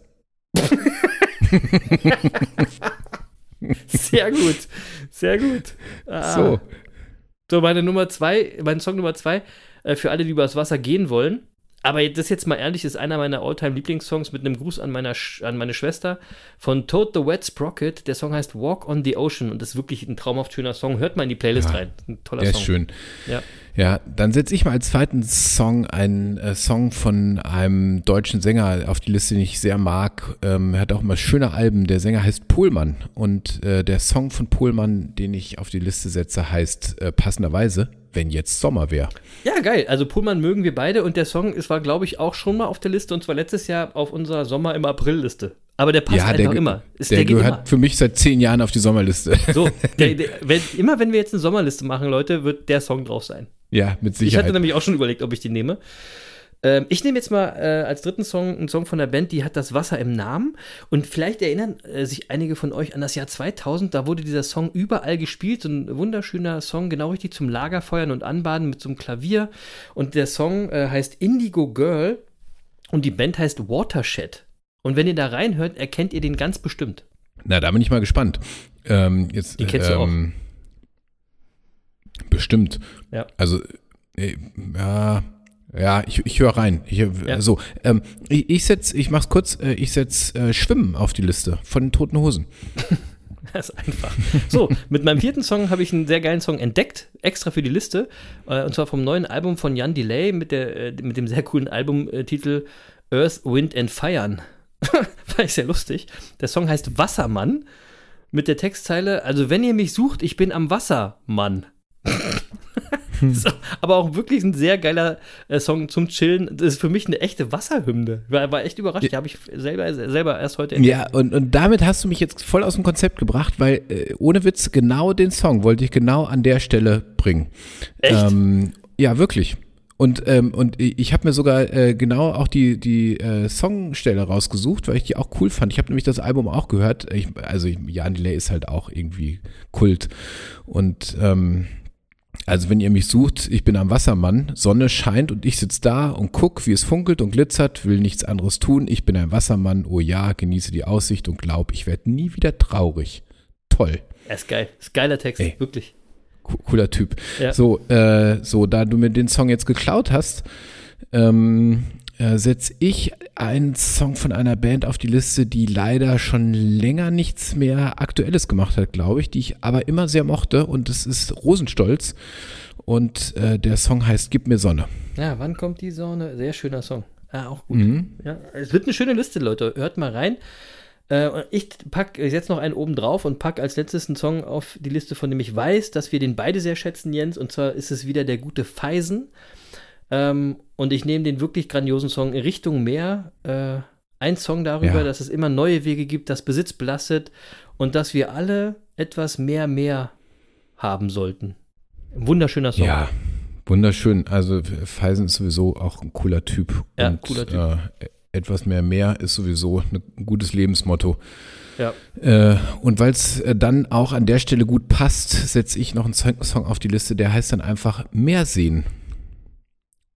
Sehr gut. Sehr gut. Ah. So. So, meine Nummer zwei, mein Song Nummer zwei, äh, für alle, die übers Wasser gehen wollen. Aber das jetzt mal ehrlich, ist einer meiner Alltime Lieblingssongs mit einem Gruß an, meiner, Sch- an meine Schwester von Toad the Wet Sprocket. Der Song heißt Walk on the Ocean und das ist wirklich ein traumhaft schöner Song. Hört mal in die Playlist Ja, rein. Ein toller Der Song. ist schön. Ja. Ja, dann setze ich mal als zweiten Song einen äh, Song von einem deutschen Sänger auf die Liste, den ich sehr mag. Ähm, er hat auch immer schöne Alben. Der Sänger heißt Pohlmann und äh, der Song von Pohlmann, den ich auf die Liste setze, heißt äh, passenderweise, wenn jetzt Sommer wäre. Ja, geil. Also Pullman mögen wir beide und der Song ist, war, glaube ich, auch schon mal auf der Liste und zwar letztes Jahr auf unserer Sommer im April-Liste. Aber der passt Ja, einfach der, immer. Ist, der, der gehört immer. für mich seit zehn Jahren auf die Sommerliste. So, der, wenn, immer wenn wir jetzt eine Sommerliste machen, Leute, wird der Song drauf sein. ja, mit Ich Sicherheit. hatte nämlich auch schon überlegt, ob ich die nehme. Ähm, ich nehme jetzt mal äh, als dritten Song einen Song von der Band, die hat das Wasser im Namen. Und vielleicht erinnern äh, sich einige von euch an das Jahr 2000. Da wurde dieser Song überall gespielt. So ein wunderschöner Song, genau richtig zum Lagerfeuern und Anbaden mit so einem Klavier. Und der Song äh, heißt Indigo Girl und die Band heißt Watershed. Und wenn ihr da reinhört, erkennt ihr den ganz bestimmt. Na, da bin ich mal gespannt. Ähm, jetzt, Die kennst du ähm, Bestimmt. Ja. Also, äh, ja, ja, ich, ich höre rein. Ich, Ja. So, ähm, ich, ich setz, ich mach's kurz, äh, ich setz äh, Schwimmen auf die Liste von den Toten Hosen. Das ist einfach. So, mit meinem vierten Song habe ich einen sehr geilen Song entdeckt, extra für die Liste. Äh, und zwar vom neuen Album von Jan Delay mit, der, äh, mit dem sehr coolen Albumtitel Earth, Wind and Fire. Fand ich sehr lustig. Der Song heißt Wassermann mit der Textzeile: Also, wenn ihr mich sucht, ich bin am Wassermann. aber auch wirklich ein sehr geiler äh, Song zum Chillen. Das ist für mich eine echte Wasserhymne. War, war echt überrascht. Die habe ich selber, selber erst heute entdeckt. Ja, und, und damit hast du mich jetzt voll aus dem Konzept gebracht, weil äh, ohne Witz, genau den Song wollte ich genau an der Stelle bringen. Echt? Ähm, ja, wirklich. Und, ähm, und ich habe mir sogar äh, genau auch die, die äh, Songstelle rausgesucht, weil ich die auch cool fand. Ich habe nämlich das Album auch gehört. Ich, also Jan Delay ist halt auch irgendwie Kult. Und ähm, also wenn ihr mich sucht, ich bin am Wassermann, Sonne scheint und ich sitze da und guck, wie es funkelt und glitzert, will nichts anderes tun. Ich bin ein Wassermann, oh ja, genieße die Aussicht und glaub, ich werde nie wieder traurig. Toll. Er ist geil. Ist geiler Text, Ey. wirklich. Co- Cooler Typ. Ja. So, äh, so, da du mir den Song jetzt geklaut hast, ähm, äh, setze ich einen Song von einer Band auf die Liste, die leider schon länger nichts mehr Aktuelles gemacht hat, glaube ich, die ich aber immer sehr mochte und das ist Rosenstolz und äh, der Song heißt Gib mir Sonne. Ja, wann kommt die Sonne? Sehr schöner Song. Ja, auch gut. Mhm. Ja, es wird eine schöne Liste, Leute. Hört mal rein. Äh, ich pack, setze noch einen oben drauf und pack als letztes einen Song auf die Liste, von dem ich weiß, dass wir den beide sehr schätzen, Jens. Und zwar ist es wieder der gute Feisen. Ähm, und ich nehme den wirklich grandiosen Song Richtung Meer. Äh, ein Song darüber, Ja. dass es immer neue Wege gibt, dass Besitz belastet und dass wir alle etwas mehr mehr haben sollten. Ein wunderschöner Song. Ja, wunderschön. Also Feisen ist sowieso auch ein cooler Typ. Ja, und, cooler Typ. Äh, etwas mehr mehr ist sowieso ein gutes Lebensmotto. Ja. Äh, und weil es äh, dann auch an der Stelle gut passt, setze ich noch einen Song Song auf die Liste, der heißt dann einfach Mehr sehen.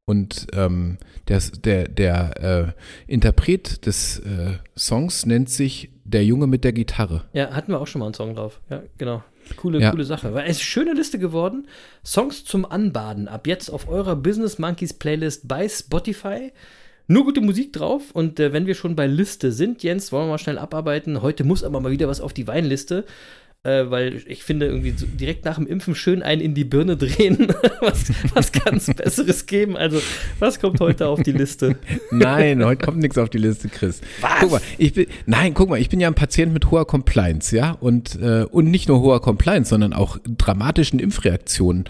Und ähm, der, der, der äh, Interpret des äh, Songs nennt sich Der Junge mit der Gitarre. Ja, hatten wir auch schon mal einen Song drauf. Ja, genau. Coole, Ja. coole Sache. War eine schöne Liste geworden. Songs zum Anbaden. Ab jetzt auf eurer Business Monkeys Playlist bei Spotify. Nur gute Musik drauf. Und äh, wenn wir schon bei Liste sind, Jens, wollen wir mal schnell abarbeiten. Heute muss aber mal wieder was auf die Weinliste. Äh, weil ich finde, irgendwie so direkt nach dem Impfen schön einen in die Birne drehen. was, was kann es Besseres geben? Also, was kommt heute auf die Liste? Nein, heute kommt nichts auf die Liste, Chris. Guck mal, ich bin, nein, guck mal, ich bin ja ein Patient mit hoher Compliance, ja, und, äh, und nicht nur hoher Compliance, sondern auch dramatischen Impfreaktionen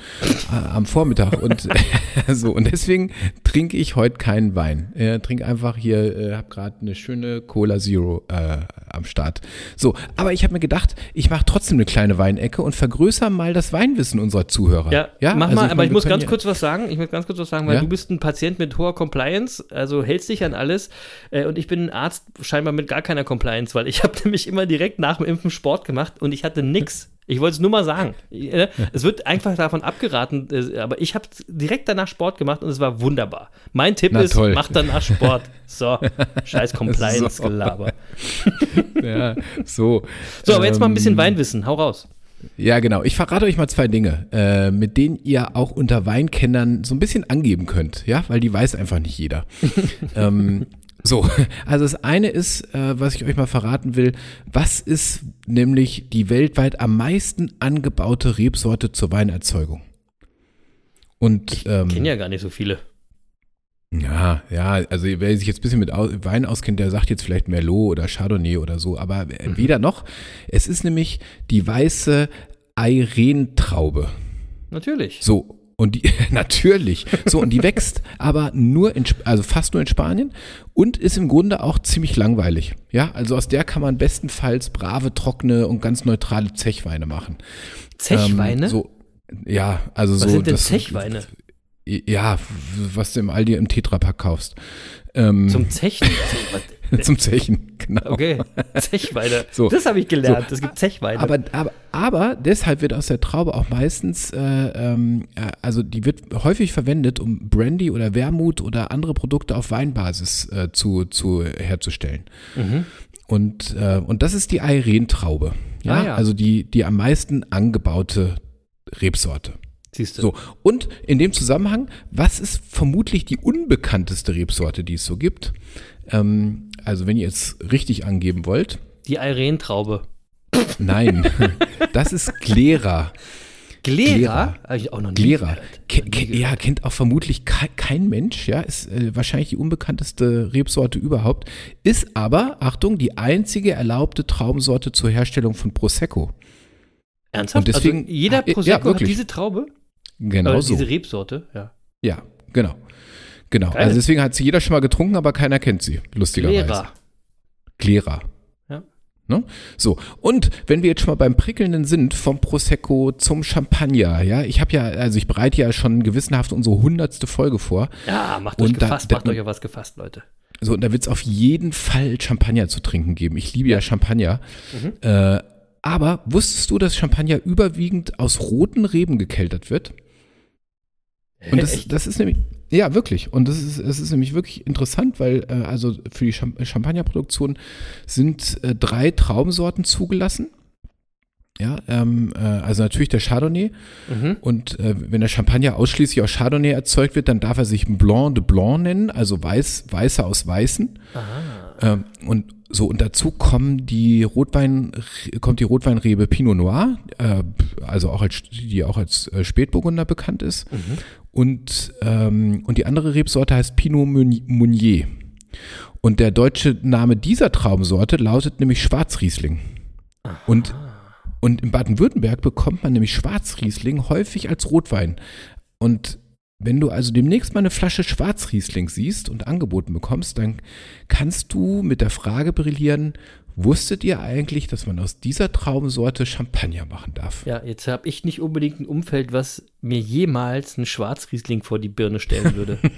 äh, am Vormittag und so. Und deswegen trinke ich heute keinen Wein. Äh, trinke einfach hier, äh, habe gerade eine schöne Cola Zero äh, am Start. So, aber ich habe mir gedacht, ich mache trotzdem eine kleine Weinecke und vergrößere mal das Weinwissen unserer Zuhörer. Ja, mach also mal, aber meine, ich muss ganz ja- kurz was sagen. Ich muss ganz kurz was sagen, weil Ja? du bist ein Patient mit hoher Compliance, also hältst dich an alles. Äh, und ich bin ein Arzt scheinbar mit gar keiner Compliance, weil ich habe nämlich immer direkt nach dem Impfen Sport gemacht und ich hatte nix. Ich wollte es nur mal sagen. Äh, Es wird einfach davon abgeraten, äh, aber ich habe direkt danach Sport gemacht und es war wunderbar. Mein Tipp Na ist, toll. mach danach Sport. So, scheiß Compliance-Gelaber. Ja, so. So, aber jetzt mal ein bisschen Ähm, Weinwissen. Hau raus. Ja, genau. Ich verrate euch mal zwei Dinge, äh, mit denen ihr auch unter Weinkennern so ein bisschen angeben könnt, ja, weil die weiß einfach nicht jeder. ähm, so, also das eine ist, äh, was ich euch mal verraten will, was ist nämlich die weltweit am meisten angebaute Rebsorte zur Weinerzeugung? Und ähm, Kennen ja gar nicht so viele. ja, ja, also wer sich jetzt ein bisschen mit Wein auskennt, der sagt jetzt vielleicht Merlot oder Chardonnay oder so, aber äh, weder noch. Es ist nämlich die weiße Eirentraube. Natürlich. So, und die, natürlich. So, und die wächst aber nur in, also fast nur in Spanien und ist im Grunde auch ziemlich langweilig. Ja, also aus der kann man bestenfalls brave, trockene und ganz neutrale Zechweine machen. Zechweine? Ähm, so, ja, also Was so. sind denn das- Zechweine? Ja, was du im Aldi im Tetrapack kaufst. Ähm, Zum Zechen? zum Zechen, genau. Okay, Zechweine. So. Das habe ich gelernt. Es gibt Zechweine. Aber, aber, aber deshalb wird aus der Traube auch meistens, äh, ähm, äh, also die wird häufig verwendet, um Brandy oder Wermut oder andere Produkte auf Weinbasis äh, zu, zu herzustellen. Mhm. Und, äh, und das ist die Eirentraube. Ja? Ah, ja. Also die, die am meisten angebaute Rebsorte. Siehst du. So, und in dem Zusammenhang, was ist vermutlich die unbekannteste Rebsorte, die es so gibt? Ähm, also wenn ihr es richtig angeben wollt, Die Eirentraube. nein, das ist Glera. Glera? Glera. Auch noch nie Glera. Ke ke ja, kennt auch vermutlich ke kein Mensch, ja, ist äh, wahrscheinlich die unbekannteste Rebsorte überhaupt, ist aber, Achtung, die einzige erlaubte Traubensorte zur Herstellung von Prosecco. Ernsthaft? und deswegen- also jeder Ah, ja, Prosecco hat wirklich. diese Traube? Genau Oder so. diese Rebsorte? Ja. Ja, genau. Genau. Geil. Also deswegen hat sie jeder schon mal getrunken, aber keiner kennt sie, lustigerweise. Glera. Glera. Ja. Ne? So, und wenn wir jetzt schon mal beim Prickelnden sind, vom Prosecco zum Champagner, ja, ich habe ja, also ich bereite ja schon gewissenhaft unsere hundertste Folge vor. Ja, macht Und euch da- gefasst, da- macht euch auf was gefasst, Leute. So, und da wird es auf jeden Fall Champagner zu trinken geben. Ich liebe ja, Champagner. Mhm. Äh, aber wusstest du, dass Champagner überwiegend aus roten Reben gekeltert wird? Und das, das ist nämlich, ja, wirklich. Und das ist, es ist nämlich wirklich interessant, weil äh, also für die Cham Champagnerproduktion sind äh, drei Traubensorten zugelassen. Ja, ähm, äh, also natürlich der Chardonnay. Mhm. Und äh, wenn der Champagner ausschließlich aus Chardonnay erzeugt wird, dann darf er sich Blanc de Blanc nennen, also weiß, Weißer aus Weißen. Ähm, und so, und dazu kommen die Rotwein, kommt die Rotweinrebe Pinot Noir, äh, also auch als, die auch als äh, Spätburgunder bekannt ist. Und, ähm, und die andere Rebsorte heißt Pinot Meuni- Meunier. Und der deutsche Name dieser Traubensorte lautet nämlich Schwarzriesling. Und, und in Baden-Württemberg bekommt man nämlich Schwarzriesling häufig als Rotwein. Und wenn du also demnächst mal eine Flasche Schwarzriesling siehst und angeboten bekommst, dann kannst du mit der Frage brillieren, wusstet ihr eigentlich, dass man aus dieser Traubensorte Champagner machen darf? Ja, jetzt habe ich nicht unbedingt ein Umfeld, was mir jemals einen Schwarzriesling vor die Birne stellen würde.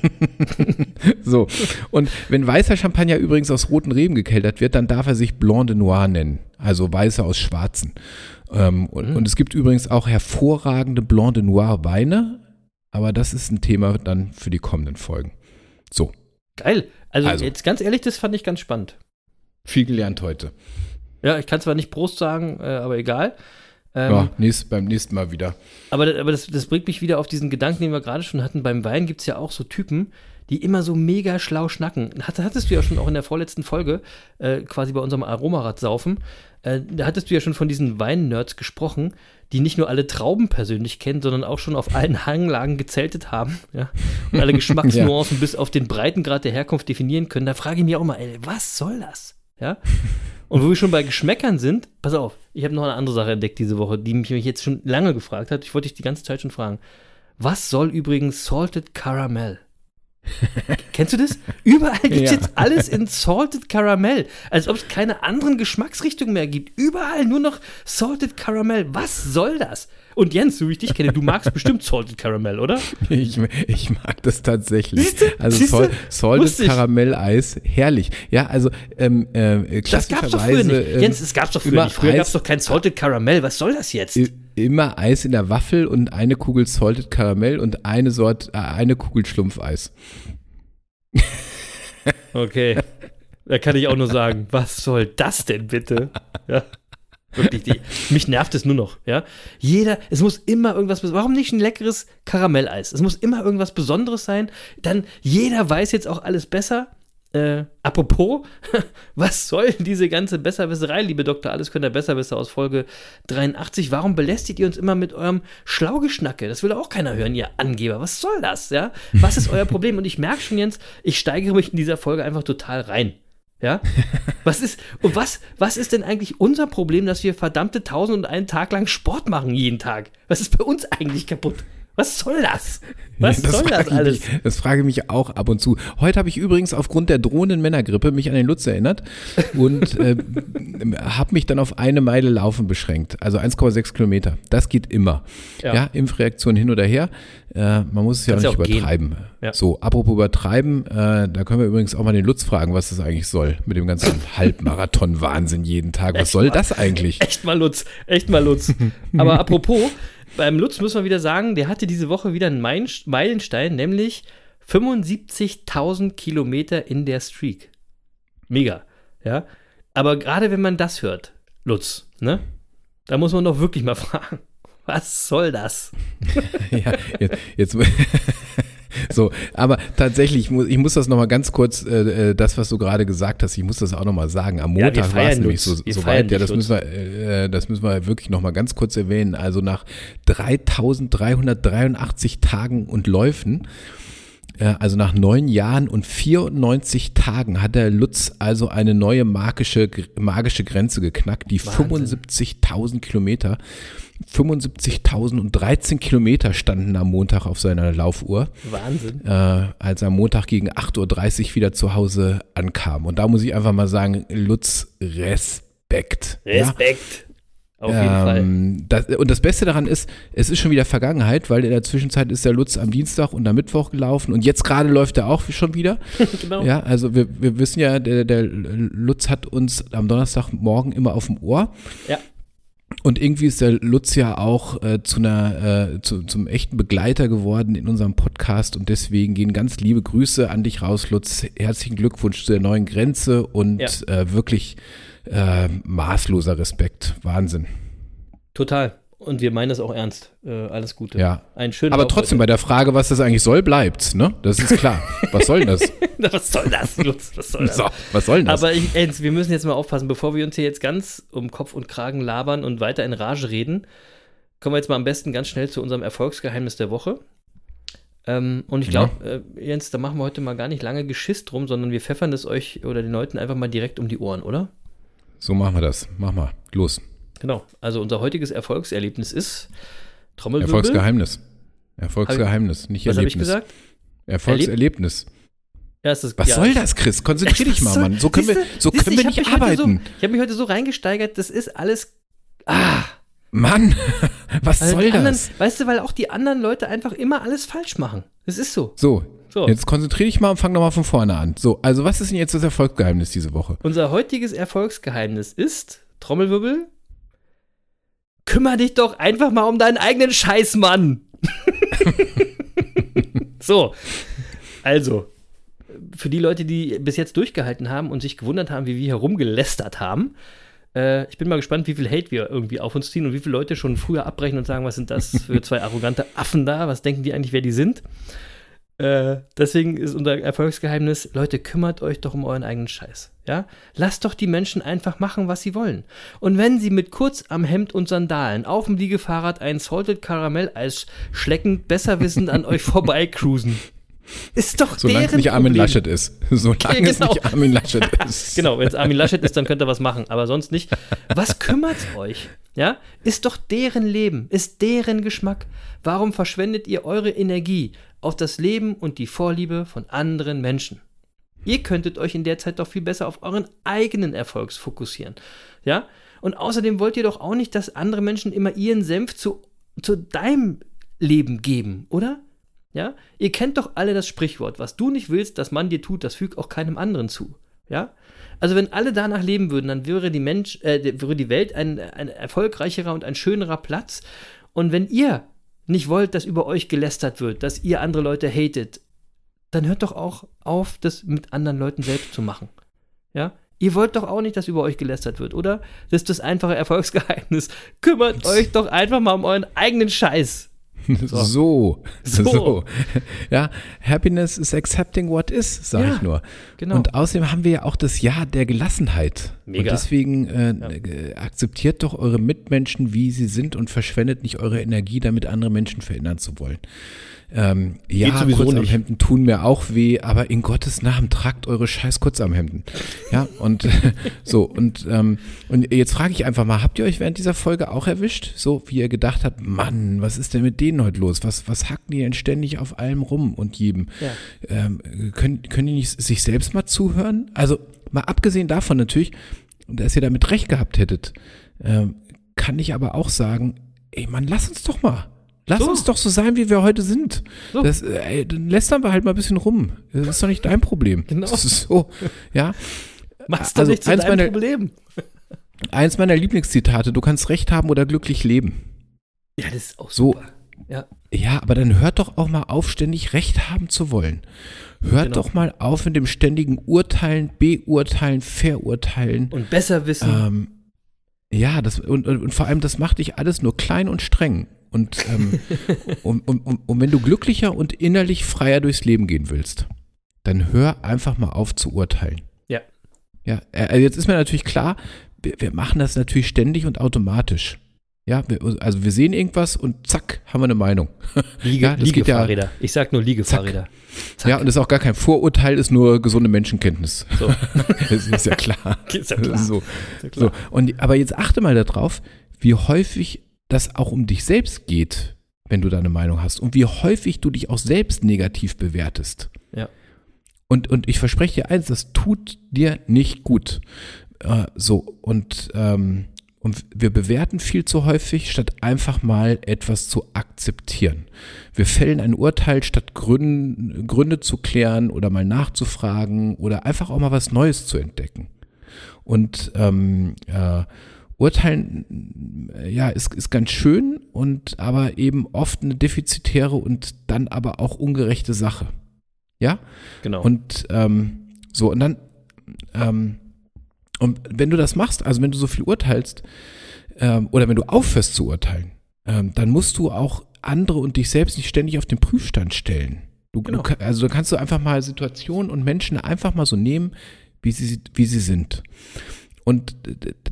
So, und wenn weißer Champagner übrigens aus roten Reben gekeltert wird, dann darf er sich Blanc de Noir nennen, also weißer aus schwarzen. Ähm, und, und es gibt übrigens auch hervorragende Blanc de Noir Weine, aber das ist ein Thema dann für die kommenden Folgen. So, Geil. Also, Also. jetzt ganz ehrlich, das fand ich ganz spannend. Viel gelernt heute. Ja, ich kann zwar nicht Prost sagen, äh, aber egal. Ähm, ja, nächst, beim nächsten Mal wieder. Aber, aber das, das bringt mich wieder auf diesen Gedanken, den wir gerade schon hatten. Beim Wein gibt es ja auch so Typen, die immer so mega schlau schnacken. Hat, hattest du ja schon auch in der vorletzten Folge, äh, quasi bei unserem Aromarad-Saufen, äh, da hattest du ja schon von diesen Wein-Nerds gesprochen, die nicht nur alle Trauben persönlich kennen, sondern auch schon auf allen Hanglagen gezeltet haben ja, und alle Geschmacksnuancen bis auf den Breitengrad der Herkunft definieren können. Da frage ich mich auch mal, ey, was soll das? Ja? Und wo wir schon bei Geschmäckern sind, pass auf, ich habe noch eine andere Sache entdeckt diese Woche, die mich mich jetzt schon lange gefragt hat. Ich wollte dich die ganze Zeit schon fragen. Was soll übrigens Salted Caramel? Kennst du das? Überall gibt es Ja. jetzt alles in Salted Caramel. Als ob es keine anderen Geschmacksrichtungen mehr gibt. Überall nur noch Salted Caramel. Was soll das? Und Jens, so wie ich dich kenne, du magst bestimmt Salted Caramel, oder? Ich, ich mag das tatsächlich. Siehste? Also Siehste? Sal Salted Wusste ich. Karamell-Eis, herrlich. Ja, also ähm, äh, Das gab's doch früher nicht. ähm, Jens, es gab's doch früher immer nicht. Früher gab's Eis- doch kein Salted Caramel. Was soll das jetzt? immer Eis in der Waffel und eine Kugel Salted Karamell und eine Sort, äh, eine Kugel Schlumpfeis. Okay. Da kann ich auch nur sagen, was soll das denn bitte? Ja. Wirklich, die, mich nervt es nur noch, ja. Jeder, es muss immer irgendwas, warum nicht ein leckeres Karamelleis? Es muss immer irgendwas Besonderes sein. Dann, jeder weiß jetzt auch alles besser. Äh, apropos, was soll diese ganze Besserwisserei, liebe Doktor, alles könnt ihr Besserwisser aus Folge 83? Warum belästigt ihr uns immer mit eurem Schlaugeschnacke? Das will auch keiner hören, ihr Angeber. Was soll das, ja? Was ist euer Problem? Und ich merke schon, Jens, ich steigere mich in dieser Folge einfach total rein. Ja? Was ist, und was, was ist denn eigentlich unser Problem, dass wir verdammte tausend und einen Tag lang Sport machen jeden Tag? Was ist bei uns eigentlich kaputt? Was soll das? Was soll das frage ich alles? Mich, das frage ich mich auch ab und zu. Heute habe ich übrigens aufgrund der drohenden Männergrippe mich an den Lutz erinnert und äh, habe mich dann auf eine Meile Laufen beschränkt. Also 1,6 Kilometer. Das geht immer. Ja. Ja, Impfreaktion hin oder her. Äh, man muss es ja auch nicht auch übertreiben. Ja. So, apropos übertreiben, äh, da können wir übrigens auch mal den Lutz fragen, was das eigentlich soll. Mit dem ganzen Halbmarathon-Wahnsinn jeden Tag. Was soll das eigentlich? Echt mal Lutz, echt mal Lutz. Aber apropos, beim Lutz müssen wir wieder sagen, der hatte diese Woche wieder einen Meilenstein, nämlich 75.000 Kilometer in der Streak. Mega, ja. Aber gerade wenn man das hört, Lutz, ne, da muss man doch wirklich mal fragen, was soll das? ja, jetzt, jetzt so, aber tatsächlich, ich muss, ich muss das nochmal ganz kurz, äh, äh, das, was du gerade gesagt hast, ich muss das auch nochmal sagen. Am Ja, Montag war feiern es nämlich so, so weit, ja, das müssen wir, äh, das müssen wir wirklich nochmal ganz kurz erwähnen. Also nach 3383 Tagen und Läufen, äh, also nach neun Jahren und 94 Tagen hat der Lutz also eine neue magische, magische Grenze geknackt, die Wahnsinn. 75.000 Kilometer. 75.013 Kilometer standen am Montag auf seiner Laufuhr, Wahnsinn. äh, als er am Montag gegen 8.30 Uhr wieder zu Hause ankam. Und da muss ich einfach mal sagen, Lutz, Respekt. Ja? Auf jeden Fall. Ähm, das, und das Beste daran ist, es ist schon wieder Vergangenheit, weil in der Zwischenzeit ist der Lutz am Dienstag und am Mittwoch gelaufen und jetzt gerade läuft er auch schon wieder. Genau. Ja, also wir, wir wissen ja, der, der Lutz hat uns am Donnerstagmorgen immer auf dem Ohr. Ja. Und irgendwie ist der Lutz ja auch äh, zu einer, äh, zu, zum echten Begleiter geworden in unserem Podcast und deswegen gehen ganz liebe Grüße an dich raus, Lutz. Herzlichen Glückwunsch zu der neuen Grenze und Ja. äh, wirklich äh, maßloser Respekt. Wahnsinn. Total. Und wir meinen das auch ernst. Äh, alles Gute. Ja. Einen schönen Aber trotzdem, bei der Frage, was das eigentlich soll, bleibt's, ne? Das ist klar. Was soll denn das? heute. Was soll das, Lutz? Was soll das? So, was soll denn das? Aber ich, Jens, wir müssen jetzt mal aufpassen, bevor wir uns hier jetzt ganz um Kopf und Kragen labern und weiter in Rage reden, kommen wir jetzt mal am besten ganz schnell zu unserem Erfolgsgeheimnis der Woche. Ähm, und ich glaube, äh, Jens, da machen wir heute mal gar nicht lange Geschiss drum, sondern wir pfeffern das euch oder den Leuten einfach mal direkt um die Ohren, oder? So machen wir das. Mach mal. Los. Genau. Also unser heutiges Erfolgserlebnis ist Trommelwirbel. Erfolgsgeheimnis. Erfolgsgeheimnis, nicht Was habe ich Erlebnis. gesagt? Erfolgserlebnis. Erstes, Was ja, soll das, Chris? Konzentrier dich mal, Was soll- Mann. So können wir, Siehste? so Siehste, können wir nicht arbeiten. So, ich habe mich heute so reingesteigert, das ist alles. Ah, Mann, was soll anderen, das? Weißt du, weil auch die anderen Leute einfach immer alles falsch machen. Das ist so. So, So. jetzt konzentrier dich mal und fang nochmal von vorne an. So, also was ist denn jetzt das Erfolgsgeheimnis diese Woche? Unser heutiges Erfolgsgeheimnis ist, Trommelwirbel, kümmer dich doch einfach mal um deinen eigenen Scheiß, Mann. so, also, für die Leute, die bis jetzt durchgehalten haben und sich gewundert haben, wie wir herumgelästert haben, äh, ich bin mal gespannt, wie viel Hate wir irgendwie auf uns ziehen und wie viele Leute schon früher abbrechen und sagen, was sind das für zwei arrogante Affen da, was denken die eigentlich, wer die sind. Äh, deswegen ist unser Erfolgsgeheimnis, Leute, kümmert euch doch um euren eigenen Scheiß. Ja? Lasst doch die Menschen einfach machen, was sie wollen. Und wenn sie mit kurz am Hemd und Sandalen auf dem Liegefahrrad ein Salted Karamell-Eis schleckend, besser wissend an euch vorbei cruisen, ist doch Solange es deren nicht Armin Problem. Laschet ist. Solange Ja, es genau. nicht Armin Laschet ist. Genau, wenn es Armin Laschet ist, dann könnt ihr was machen, aber sonst nicht. Was kümmert's euch? Ja, ist doch deren Leben, ist deren Geschmack. Warum verschwendet ihr eure Energie auf das Leben und die Vorliebe von anderen Menschen. Ihr könntet euch in der Zeit doch viel besser auf euren eigenen Erfolg fokussieren. Ja? Und außerdem wollt ihr doch auch nicht, dass andere Menschen immer ihren Senf zu, zu deinem Leben geben, oder? Ja? Ihr kennt doch alle das Sprichwort, was du nicht willst, dass man dir tut, das fügt auch keinem anderen zu. Ja? Also wenn alle danach leben würden, dann wäre die Mensch, äh, wäre die Welt ein, ein erfolgreicherer und ein schönerer Platz. Und wenn ihr nicht wollt, dass über euch gelästert wird, dass ihr andere Leute hatet, dann hört doch auch auf, das mit anderen Leuten selbst zu machen. Ja? Ihr wollt doch auch nicht, dass über euch gelästert wird, oder? Das ist das einfache Erfolgsgeheimnis. Kümmert euch doch einfach mal um euren eigenen Scheiß. So. So. So. Ja, Happiness is accepting what is, sage Ja, ich nur. genau. Und außerdem haben wir ja auch das Jahr der Gelassenheit. Mega. Und deswegen äh, äh, akzeptiert doch eure Mitmenschen, wie sie sind und verschwendet nicht eure Energie, damit andere Menschen verändern zu wollen. Ähm, ja, Kurzarmhemden tun mir auch weh, aber in Gottes Namen tragt eure scheiß Kurzarmhemden. Ja, und so, und, ähm, und jetzt frage ich einfach mal, habt ihr euch während dieser Folge auch erwischt? So, wie ihr gedacht habt, Mann, was ist denn mit denen heute los? Was, was hacken die denn ständig auf allem rum und jedem? Ja. Ähm, können, können die nicht sich selbst mal zuhören? Also, mal abgesehen davon natürlich, dass ihr damit recht gehabt hättet, ähm, kann ich aber auch sagen, ey Mann, lass uns doch mal. Lass So. uns doch so sein, wie wir heute sind. So. Das, äh, ey, dann lästern wir halt mal ein bisschen rum. Das ist doch nicht dein Problem. Genau. Das ist so, ja. Mach's doch Also, nicht zu eins deinem meiner- Problem. Eins meiner Lieblingszitate, du kannst recht haben oder glücklich leben. Ja, das ist auch So. super. Ja, Ja, aber dann hört doch auch mal auf, ständig Recht haben zu wollen. Hört Genau. doch mal auf mit dem ständigen Urteilen, Beurteilen, Verurteilen. und besser wissen. Ähm, ja, das, und, und, und vor allem, das macht dich alles nur klein und streng. Und, ähm, und, und, und, und wenn du glücklicher und innerlich freier durchs Leben gehen willst, dann hör einfach mal auf zu urteilen. Ja. Ja, äh, jetzt ist mir natürlich klar, wir, wir machen das natürlich ständig und automatisch. Ja, wir, also wir sehen irgendwas und zack, haben wir eine Meinung. Liege, ja, geht ja- Liegefahrräder. Ich sag nur Liegefahrräder. Zack. Ja, und das ist auch gar kein Vorurteil, ist nur gesunde Menschenkenntnis. So. das ist ja klar. Ist ja klar. So. Ist ja klar. So, und, aber jetzt achte mal darauf, wie häufig das auch um dich selbst geht, wenn du deine Meinung hast und wie häufig du dich auch selbst negativ bewertest. Ja. Und, und ich verspreche dir eins, das tut dir nicht gut. Äh, so, und, ähm, und wir bewerten viel zu häufig, statt einfach mal etwas zu akzeptieren. Wir fällen ein Urteil, statt Gründe, Gründe zu klären oder mal nachzufragen oder einfach auch mal was Neues zu entdecken. Und ähm, äh, Urteilen, ja, ist, ist ganz schön und aber eben oft eine defizitäre und dann aber auch ungerechte Sache. Ja? Genau. Und ähm, so, und dann, ähm, und wenn du das machst, also wenn du so viel urteilst, ähm, oder wenn du aufhörst zu urteilen, ähm, dann musst du auch andere und dich selbst nicht ständig auf den Prüfstand stellen. Du, Genau. du, also kannst du einfach mal Situationen und Menschen einfach mal so nehmen, wie sie, wie sie sind. Und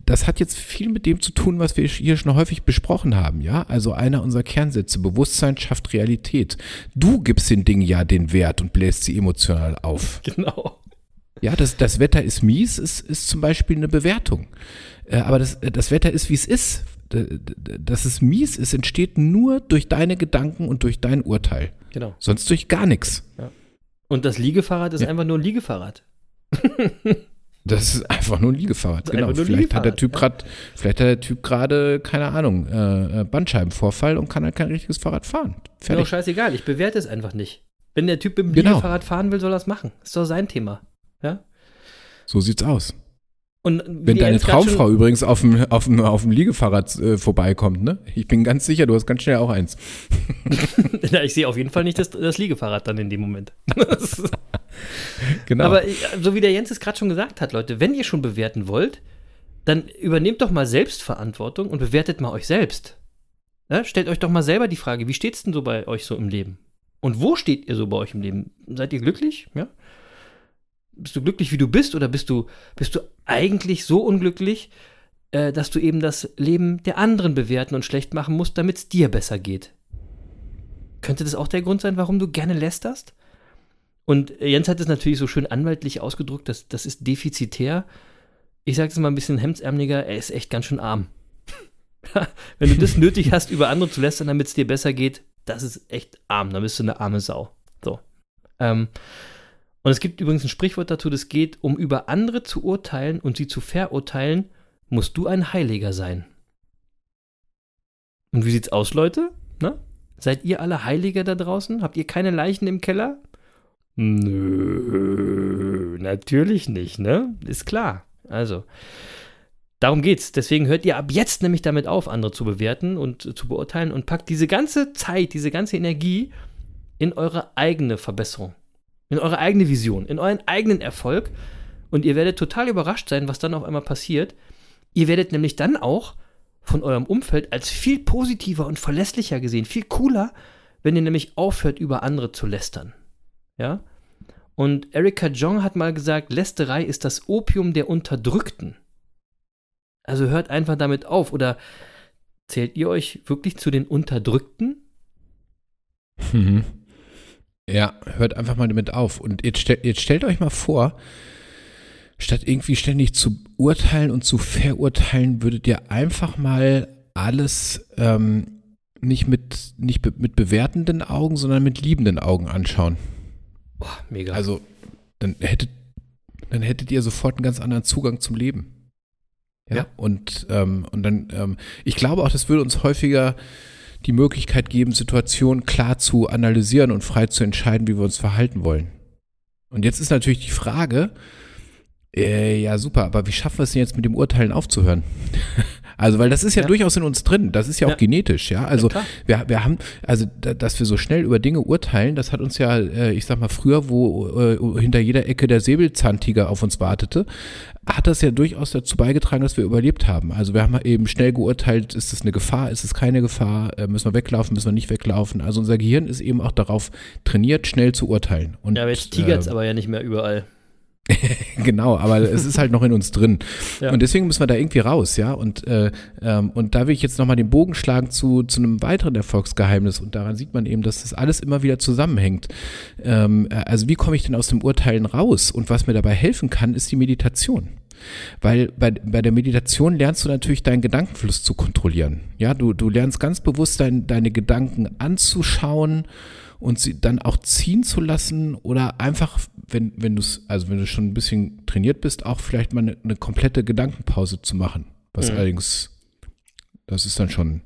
das hat jetzt viel mit dem zu tun, was wir hier schon häufig besprochen haben, ja? Also einer unserer Kernsätze, Bewusstsein schafft Realität. Du gibst den Dingen ja den Wert und bläst sie emotional auf. genau. Ja, das, das Wetter ist mies, ist, ist zum Beispiel eine Bewertung. Äh, aber das, das Wetter ist, wie es ist. Dass es mies ist, entsteht nur durch deine Gedanken und durch dein Urteil. Genau. Sonst durch gar nichts. Und das Liegefahrrad ist Ja. einfach nur ein Liegefahrrad. Das ist einfach nur ein Liegefahrrad. Ist Genau. Vielleicht hat der Liegefahrrad, Typ ja. gerade, vielleicht hat der Typ gerade, keine Ahnung, äh, äh, Bandscheibenvorfall und kann halt kein richtiges Fahrrad fahren. Mir doch Fertig. scheißegal, ich bewerte es einfach nicht. Wenn der Typ mit dem Genau. Liegefahrrad fahren will, soll er es machen. Ist doch sein Thema. Ja? So sieht's aus. Und Wenn deine Traumfrau übrigens auf dem, auf dem, auf dem Liegefahrrad äh, vorbeikommt, ne? Ich bin ganz sicher, du hast ganz schnell auch eins. Ja, ich sehe auf jeden Fall nicht das, das Liegefahrrad dann in dem Moment. Genau. Aber ich- so wie der Jens es gerade schon gesagt hat, Leute, wenn ihr schon bewerten wollt, dann übernehmt doch mal Selbstverantwortung und bewertet mal euch selbst. Ja, stellt euch doch mal selber die Frage, wie steht's denn so bei euch so im Leben? Und wo steht ihr so bei euch im Leben? Seid ihr glücklich? Ja? Bist du glücklich, wie du bist, oder bist du, bist du eigentlich so unglücklich, äh, dass du eben das Leben der anderen bewerten und schlecht machen musst, damit es dir besser geht? Könnte das auch der Grund sein, warum du gerne lästerst? Und Jens hat es natürlich so schön anwaltlich ausgedrückt, dass das ist defizitär. Ich sage es mal ein bisschen hemdsärmeliger, er ist echt ganz schön arm. Wenn du das nötig hast, über andere zu lästern, damit es dir besser geht, das ist echt arm, dann bist du eine arme Sau. Ähm, und es gibt übrigens ein Sprichwort dazu, das geht, um über andere zu urteilen und sie zu verurteilen, musst du ein Heiliger sein. Und wie sieht's aus, Leute? Na? Seid ihr alle Heiliger da draußen? Habt ihr keine Leichen im Keller? Nö, natürlich nicht, ne? Ist klar. Also, darum geht's. Deswegen hört ihr ab jetzt nämlich damit auf, andere zu bewerten und zu beurteilen und packt diese ganze Zeit, diese ganze Energie in eure eigene Verbesserung, in eure eigene Vision, in euren eigenen Erfolg. Und ihr werdet total überrascht sein, was dann auf einmal passiert. Ihr werdet nämlich dann auch von eurem Umfeld als viel positiver und verlässlicher gesehen, viel cooler, wenn ihr nämlich aufhört, über andere zu lästern. Ja? Und Erika Jong hat mal gesagt, Lästerei ist das Opium der Unterdrückten. Also hört einfach damit auf. Oder zählt ihr euch wirklich zu den Unterdrückten? Mhm. Ja, hört einfach mal damit auf. Und jetzt, stell, jetzt stellt euch mal vor, statt irgendwie ständig zu urteilen und zu verurteilen, würdet ihr einfach mal alles ähm, nicht, mit, nicht be mit bewertenden Augen, sondern mit liebenden Augen anschauen. Boah, mega. Also, dann hättet, dann hättet ihr sofort einen ganz anderen Zugang zum Leben. Ja. Ja. Und, ähm, und dann, ähm, ich glaube auch, das würde uns häufiger die Möglichkeit geben, Situationen klar zu analysieren und frei zu entscheiden, wie wir uns verhalten wollen. Und jetzt ist natürlich die Frage, äh, ja super, aber wie schaffen wir es denn jetzt mit dem Urteilen aufzuhören? Also, weil das ist ja, Ja. durchaus in uns drin, das ist ja auch Ja. genetisch, ja. Also, klar. wir, wir haben, also, da- dass wir so schnell über Dinge urteilen, das hat uns ja, äh, ich sag mal, früher, wo äh, hinter jeder Ecke der Säbelzahntiger auf uns wartete, hat das ja durchaus dazu beigetragen, dass wir überlebt haben. Also, wir haben eben schnell geurteilt, ist es eine Gefahr, ist es keine Gefahr, äh, müssen wir weglaufen, müssen wir nicht weglaufen. Also, unser Gehirn ist eben auch darauf trainiert, schnell zu urteilen. Und, ja, aber jetzt tigert es äh, aber ja nicht mehr überall. Genau, aber es ist halt noch in uns drin. Ja. Und deswegen müssen wir da irgendwie raus, ja. Und, äh, ähm, und da will ich jetzt nochmal den Bogen schlagen zu, zu einem weiteren Erfolgsgeheimnis. Und daran sieht man eben, dass das alles immer wieder zusammenhängt. Ähm, äh, also wie komme ich denn aus dem Urteilen raus? Und was mir dabei helfen kann, ist die Meditation. Weil bei, bei der Meditation lernst du natürlich deinen Gedankenfluss zu kontrollieren. Ja, du, du lernst ganz bewusst dein, deine Gedanken anzuschauen und sie dann auch ziehen zu lassen oder einfach, wenn, wenn du es, also wenn du schon ein bisschen trainiert bist, auch vielleicht mal eine, eine komplette Gedankenpause zu machen. Was Mhm. allerdings, das ist dann schon.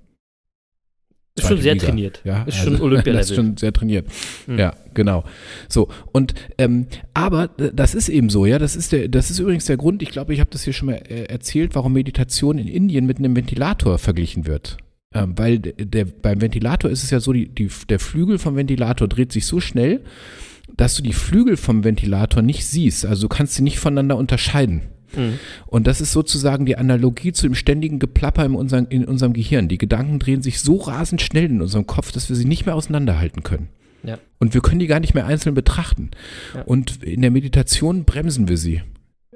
Ist schon sehr Liga. trainiert. Ja, Ist also, schon Olympialevel. Das ist schon sehr trainiert. Mhm. Ja, genau. So, und ähm, aber äh, das ist eben so, ja, das ist der, das ist übrigens der Grund, ich glaube, ich habe das hier schon mal äh, erzählt, warum Meditation in Indien mit einem Ventilator verglichen wird. Ähm, weil der, beim Ventilator ist es ja so, die, die, der Flügel vom Ventilator dreht sich so schnell, dass du die Flügel vom Ventilator nicht siehst. Also du kannst sie nicht voneinander unterscheiden. Mhm. Und das ist sozusagen die Analogie zu dem ständigen Geplapper in unserem, in unserem Gehirn. Die Gedanken drehen sich so rasend schnell in unserem Kopf, dass wir sie nicht mehr auseinanderhalten können. Ja. Und wir können die gar nicht mehr einzeln betrachten. Ja. Und in der Meditation bremsen wir sie.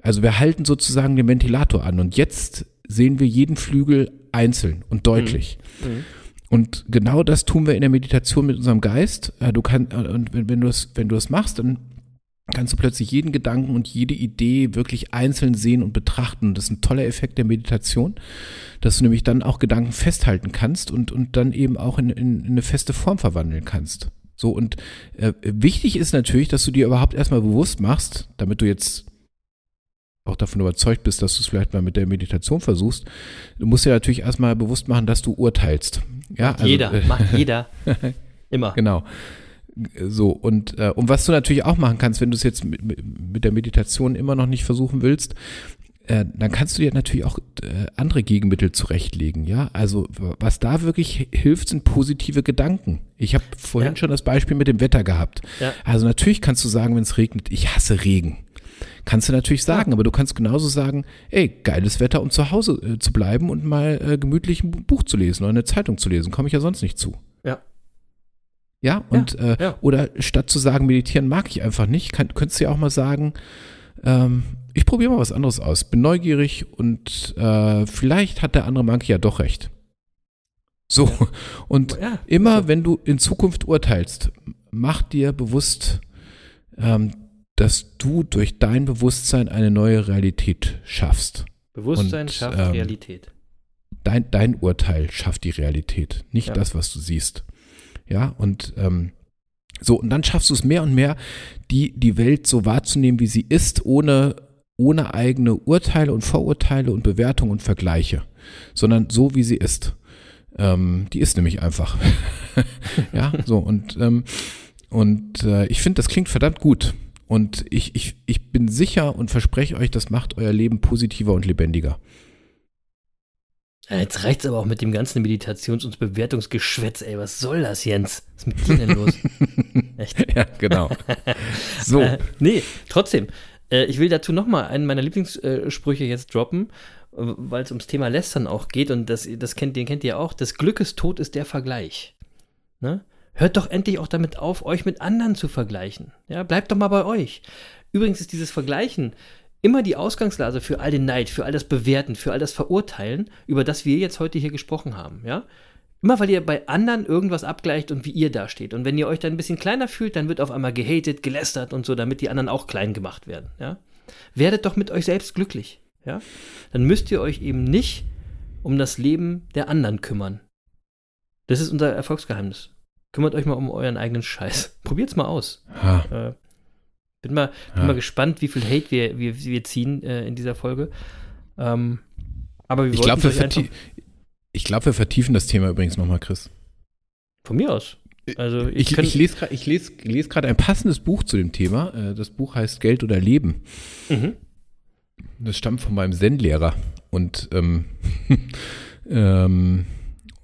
Also wir halten sozusagen den Ventilator an und jetzt sehen wir jeden Flügel einzeln und deutlich. Mhm. Und genau das tun wir in der Meditation mit unserem Geist. Äh, Du kannst, und wenn, wenn du es, wenn du es machst, dann kannst du plötzlich jeden Gedanken und jede Idee wirklich einzeln sehen und betrachten. Das ist ein toller Effekt der Meditation, dass du nämlich dann auch Gedanken festhalten kannst und, und dann eben auch in, in, in eine feste Form verwandeln kannst. So, und äh, wichtig ist natürlich, dass du dir überhaupt erstmal bewusst machst, damit du jetzt auch davon überzeugt bist, dass du es vielleicht mal mit der Meditation versuchst, du musst dir natürlich erstmal bewusst machen, dass du urteilst. Ja, also, jeder, äh, macht jeder. Immer. Genau. So, und, äh, und was du natürlich auch machen kannst, wenn du es jetzt mit, mit- der Meditation immer noch nicht versuchen willst, äh, dann kannst du dir natürlich auch äh, andere Gegenmittel zurechtlegen, ja. Also was da wirklich hilft, sind positive Gedanken. Ich habe vorhin Ja. schon das Beispiel mit dem Wetter gehabt. Ja. Also natürlich kannst du sagen, wenn es regnet, ich hasse Regen. Kannst du natürlich sagen, aber du kannst genauso sagen, ey, geiles Wetter, um zu Hause äh, zu bleiben und mal äh, gemütlich ein Buch zu lesen oder eine Zeitung zu lesen. Komme ich ja sonst nicht zu. Ja. Ja, und äh, ja. oder statt zu sagen, meditieren mag ich einfach nicht, kann, könntest du ja auch mal sagen, ähm, ich probiere mal was anderes aus, bin neugierig und äh, vielleicht hat der andere Monkey ja doch recht. So, und Ja, immer also, wenn du in Zukunft urteilst, mach dir bewusst, ähm, dass du durch dein Bewusstsein eine neue Realität schaffst. Bewusstsein und, schafft ähm, Realität. Dein, dein Urteil schafft die Realität, nicht Ja. das, was du siehst. Ja, und ähm, So, und dann schaffst du es mehr und mehr, die, die Welt so wahrzunehmen, wie sie ist, ohne, ohne eigene Urteile und Vorurteile und Bewertungen und Vergleiche, sondern so, wie sie ist. Ähm, die ist nämlich einfach. ja, so, und, ähm, und äh, ich finde, das klingt verdammt gut. Und ich, ich, ich bin sicher und verspreche euch, das macht euer Leben positiver und lebendiger. Jetzt reicht's aber auch mit dem ganzen Meditations- und Bewertungsgeschwätz, ey. Was soll das, Jens? Was ist mit dir denn los? Echt? Ja, genau. So. Äh, nee, trotzdem. Äh, ich will dazu nochmal einen meiner Lieblingssprüche jetzt droppen, weil es ums Thema Lästern auch geht und das, das kennt, den kennt ihr auch. Das Glückes Tod ist der Vergleich. Ne? Hört doch endlich auch damit auf, euch mit anderen zu vergleichen. Ja, bleibt doch mal bei euch. Übrigens ist dieses Vergleichen immer die Ausgangslase für all den Neid, für all das Bewerten, für all das Verurteilen, über das wir jetzt heute hier gesprochen haben, ja? Immer weil ihr bei anderen irgendwas abgleicht und wie ihr dasteht. Und wenn ihr euch dann ein bisschen kleiner fühlt, dann wird auf einmal gehatet, gelästert und so, damit die anderen auch klein gemacht werden, ja? Werdet doch mit euch selbst glücklich, ja? Dann müsst ihr euch eben nicht um das Leben der anderen kümmern. Das ist unser Erfolgsgeheimnis. Kümmert euch mal um euren eigenen Scheiß. Probiert's mal aus. Ha. Äh, bin mal, bin Ja. mal gespannt, wie viel Hate wir, wir, wir ziehen äh, in dieser Folge. Ähm, aber wir Ich glaube, wir, vertie ich glaub, wir vertiefen das Thema übrigens nochmal, Chris. Von mir aus. Also ich, Ich, ich lese gerade ich lese, lese gerade ein passendes Buch zu dem Thema. Äh, Das Buch heißt Geld oder Leben. Mhm. Das stammt von meinem Zen-Lehrer. Und, ähm, ähm,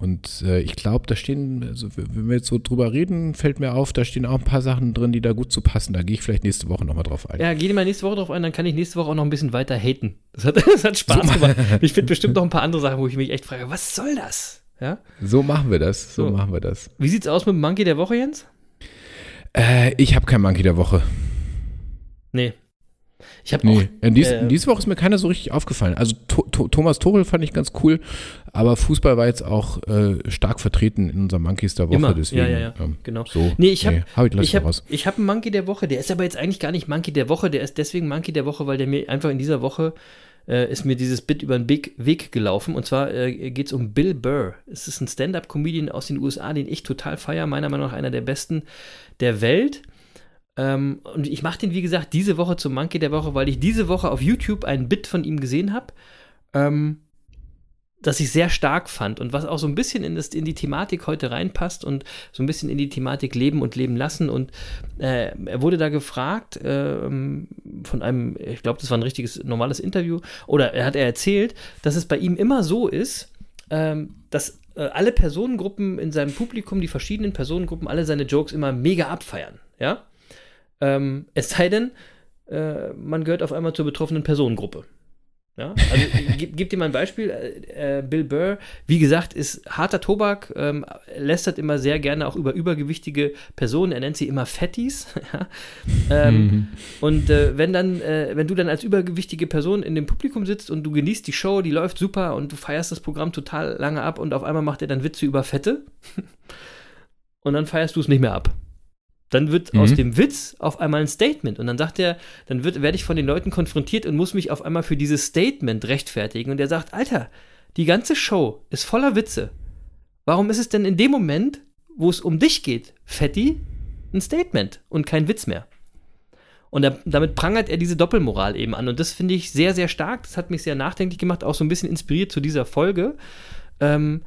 und äh, ich glaube, da stehen, also wenn wir jetzt so drüber reden, fällt mir auf, da stehen auch ein paar Sachen drin, die da gut zu passen. Da gehe ich vielleicht nächste Woche nochmal drauf ein. Ja, geh dir mal nächste Woche drauf ein, dann kann ich nächste Woche auch noch ein bisschen weiter haten. Das hat, das hat Spaß gemacht. Ich finde bestimmt noch ein paar andere Sachen, wo ich mich echt frage, was soll das? Ja? So machen wir das. So, So. machen wir das. Wie sieht's aus mit dem Monkey der Woche, Jens? Äh, ich habe kein Monkey der Woche. Nee. Ich habe Nee, auch. in, dies, äh, diese Woche ist mir keiner so richtig aufgefallen. Also to to Thomas Tuchel fand ich ganz cool, aber Fußball war jetzt auch äh, stark vertreten in unserem Monkeys der Woche. Immer. Deswegen, Ja, ja, ja. ähm, Genau. So, Nee, ich habe hab ich, ich hab, einen Monkey der Woche, der ist aber jetzt eigentlich gar nicht Monkey der Woche, der ist deswegen Monkey der Woche, weil der mir einfach in dieser Woche äh, ist mir dieses Bit über den Big Weg gelaufen und zwar äh, geht es um Bill Burr. Es ist ein Stand-Up-Comedian aus den USA, den ich total feier, meiner Meinung nach einer der besten der Welt. Ähm, und ich mache den, wie gesagt, diese Woche zum Monkey der Woche, weil ich diese Woche auf YouTube ein Bit von ihm gesehen habe. Ähm, das ich sehr stark fand und was auch so ein bisschen in, das, in die Thematik heute reinpasst und so ein bisschen in die Thematik Leben und Leben lassen. Und äh, er wurde da gefragt ähm, von einem, ich glaube, das war ein richtiges normales Interview, oder er hat er erzählt, dass es bei ihm immer so ist, ähm, dass äh, alle Personengruppen in seinem Publikum, die verschiedenen Personengruppen, alle seine Jokes immer mega abfeiern. Ja? Ähm, es sei denn, äh, man gehört auf einmal zur betroffenen Personengruppe. Ja, also ich geb, geb dir mal ein Beispiel. Äh, äh, Bill Burr, wie gesagt, ist harter Tobak, ähm, lästert immer sehr gerne auch über übergewichtige Personen. Er nennt sie immer Fatties. ja. ähm, Und äh, wenn dann, äh, wenn du dann als übergewichtige Person in dem Publikum sitzt und du genießt die Show, die läuft super und du feierst das Programm total lange ab und auf einmal macht er dann Witze über Fette und dann feierst du es nicht mehr ab. Dann wird Mhm. aus dem Witz auf einmal ein Statement und dann sagt er, dann wird, werde ich von den Leuten konfrontiert und muss mich auf einmal für dieses Statement rechtfertigen und er sagt, Alter, die ganze Show ist voller Witze. Warum ist es denn in dem Moment, wo es um dich geht, Fetti, ein Statement und kein Witz mehr? Und er, damit prangert er diese Doppelmoral eben an. Und das finde ich sehr, sehr stark. Das hat mich sehr nachdenklich gemacht, auch so ein bisschen inspiriert zu dieser Folge. Ähm,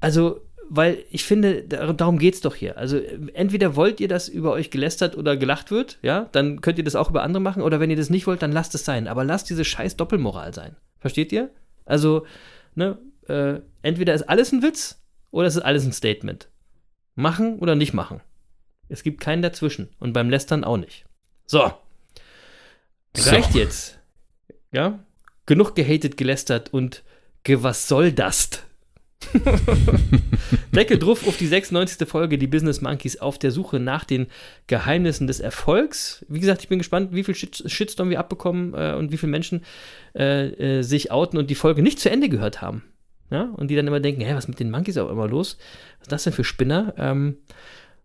also, weil ich finde, dar- darum geht es doch hier. Also, entweder wollt ihr, dass über euch gelästert oder gelacht wird, ja, dann könnt ihr das auch über andere machen. Oder wenn ihr das nicht wollt, dann lasst es sein. Aber lasst diese scheiß Doppelmoral sein. Versteht ihr? Also, ne, äh, entweder ist alles ein Witz oder es ist alles ein Statement. Machen oder nicht machen. Es gibt keinen dazwischen. Und beim Lästern auch nicht. So. So. Reicht jetzt. Ja? Genug gehatet, gelästert und ge was soll das? Deckel drauf auf die 96. Folge, die Business Monkeys auf der Suche nach den Geheimnissen des Erfolgs. Wie gesagt, ich bin gespannt, wie viel Shit Shitstorm wir abbekommen äh, und wie viele Menschen äh, äh, sich outen und die Folge nicht zu Ende gehört haben. Ja? Und die dann immer denken, hä, was mit den Monkeys auf einmal los? Was ist das denn für Spinner? Ähm,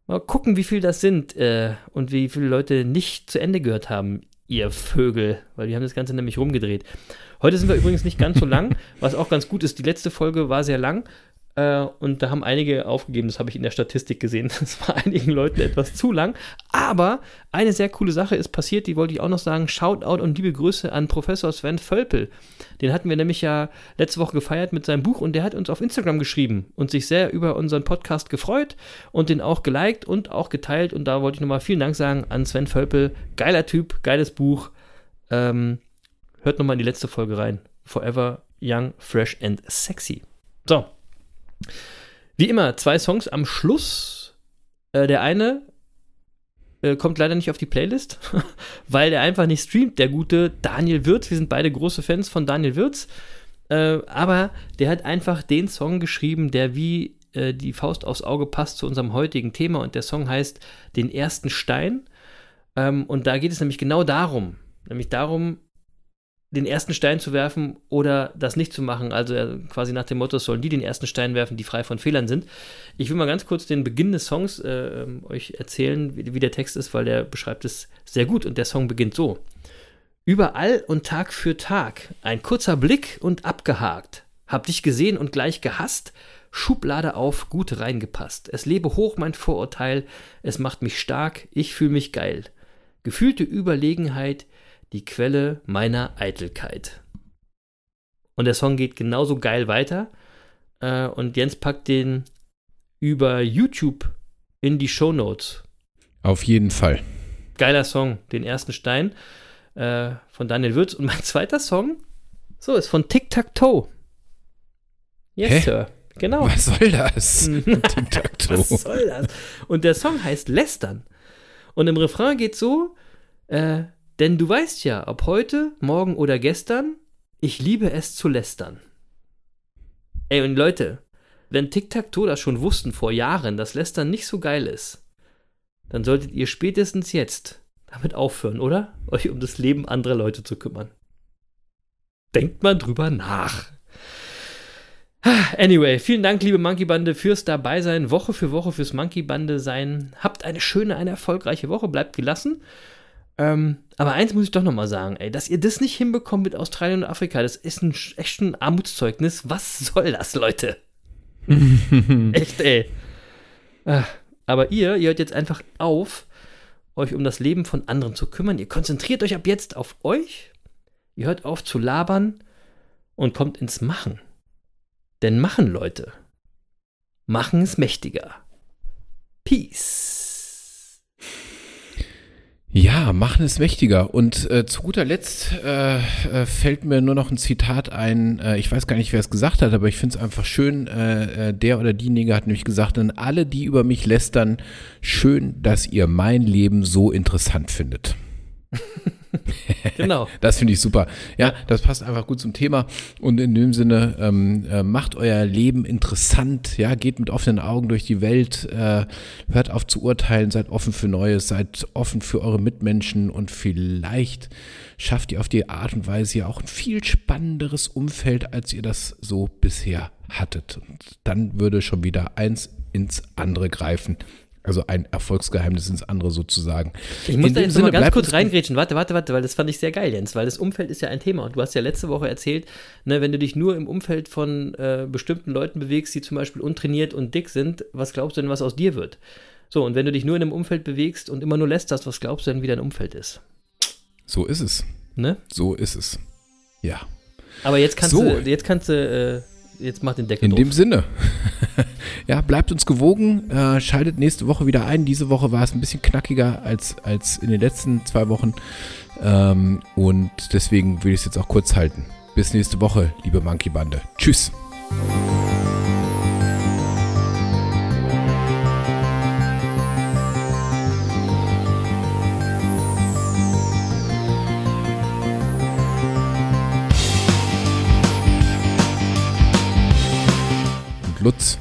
mal gucken, wie viel das sind äh, und wie viele Leute nicht zu Ende gehört haben, ihr Vögel, weil wir haben das Ganze nämlich rumgedreht. Heute sind wir übrigens nicht ganz so lang, was auch ganz gut ist. Die letzte Folge war sehr lang. Äh, und da haben einige aufgegeben, das habe ich in der Statistik gesehen. Das war einigen Leuten etwas zu lang. Aber eine sehr coole Sache ist passiert, die wollte ich auch noch sagen. Shoutout und liebe Grüße an Professor Sven Völpel. Den hatten wir nämlich ja letzte Woche gefeiert mit seinem Buch und der hat uns auf Instagram geschrieben und sich sehr über unseren Podcast gefreut und den auch geliked und auch geteilt. Und da wollte ich nochmal vielen Dank sagen an Sven Völpel. Geiler Typ, geiles Buch. Ähm, hört nochmal in die letzte Folge rein. Forever Young, Fresh and Sexy. So, wie immer, zwei Songs am Schluss. Äh, der eine äh, kommt leider nicht auf die Playlist, weil der einfach nicht streamt, der gute Daniel Wirz. Wir sind beide große Fans von Daniel Wirz. Äh, aber der hat einfach den Song geschrieben, der wie äh, die Faust aufs Auge passt zu unserem heutigen Thema. Und der Song heißt Den ersten Stein. Ähm, und da geht es nämlich genau darum. Nämlich darum, den ersten Stein zu werfen oder das nicht zu machen. Also quasi nach dem Motto, sollen die den ersten Stein werfen, die frei von Fehlern sind. Ich will mal ganz kurz den Beginn des Songs äh, ähm, euch erzählen, wie, wie der Text ist, weil der beschreibt es sehr gut und der Song beginnt so. Überall und Tag für Tag, ein kurzer Blick und abgehakt. Hab dich gesehen und gleich gehasst, Schublade auf, gut reingepasst. Es lebe hoch mein Vorurteil, es macht mich stark, ich fühl mich geil. Gefühlte Überlegenheit, die Quelle meiner Eitelkeit. Und der Song geht genauso geil weiter. Äh, und Jens packt den über YouTube in die Show Notes. Auf jeden Fall. Geiler Song, den ersten Stein äh, von Daniel Würz. Und mein zweiter Song, so, ist von Tic Tac Toe. Yes, Hä? Sir. Genau. Was soll das? Tic-Tac-Toe. Was soll das? Und der Song heißt Lästern. Und im Refrain geht so, äh, denn du weißt ja, ob heute, morgen oder gestern, ich liebe es zu lästern. Ey, und Leute, wenn Tic-Tac-Toe das schon wussten vor Jahren, dass Lästern nicht so geil ist, dann solltet ihr spätestens jetzt damit aufhören, oder? Euch um das Leben anderer Leute zu kümmern. Denkt mal drüber nach. Anyway, vielen Dank, liebe Monkey Bande, fürs Dabeisein, Woche für Woche fürs Monkey Bande sein. Habt eine schöne, eine erfolgreiche Woche, bleibt gelassen. Ähm, aber eins muss ich doch nochmal sagen, ey, dass ihr das nicht hinbekommt mit Australien und Afrika, das ist ein echt ein Armutszeugnis. Was soll das, Leute? echt, ey. Ah, Aber ihr, ihr hört jetzt einfach auf, euch um das Leben von anderen zu kümmern. Ihr konzentriert euch ab jetzt auf euch. Ihr hört auf zu labern und kommt ins Machen. Denn machen, Leute, machen ist mächtiger. Peace. Ja, machen ist mächtiger. Und äh, zu guter Letzt äh, äh, fällt mir nur noch ein Zitat ein. Äh, ich weiß gar nicht, wer es gesagt hat, aber ich finde es einfach schön. Äh, der oder diejenige hat nämlich gesagt, an alle, die über mich lästern, schön, dass ihr mein Leben so interessant findet. Genau. Das finde ich super. Ja, das passt einfach gut zum Thema. Und in dem Sinne, ähm, äh, macht euer Leben interessant. Ja, geht mit offenen Augen durch die Welt. Äh, hört auf zu urteilen. Seid offen für Neues. Seid offen für eure Mitmenschen. Und vielleicht schafft ihr auf die Art und Weise ja auch ein viel spannenderes Umfeld, als ihr das so bisher hattet. Und dann würde schon wieder eins ins andere greifen. Also ein Erfolgsgeheimnis ins andere sozusagen. Ich muss In da jetzt Sinne, mal ganz kurz reingrätschen. Warte, warte, warte, weil das fand ich sehr geil, Jens, weil das Umfeld ist ja ein Thema. Und du hast ja letzte Woche erzählt, ne, wenn du dich nur im Umfeld von äh, bestimmten Leuten bewegst, die zum Beispiel untrainiert und dick sind, was glaubst du denn, was aus dir wird? So, und wenn du dich nur in einem Umfeld bewegst und immer nur lästerst, was glaubst du denn, wie dein Umfeld ist? So ist es. Ne? So ist es. Ja. Aber jetzt kannst So. du, jetzt kannst du, äh, jetzt mach den Deckel In drauf. dem Sinne. ja, bleibt uns gewogen. Äh, schaltet nächste Woche wieder ein. Diese Woche war es ein bisschen knackiger als, als in den letzten zwei Wochen. Ähm, und deswegen will ich es jetzt auch kurz halten. Bis nächste Woche, liebe Monkey Bande. Tschüss. Lutz,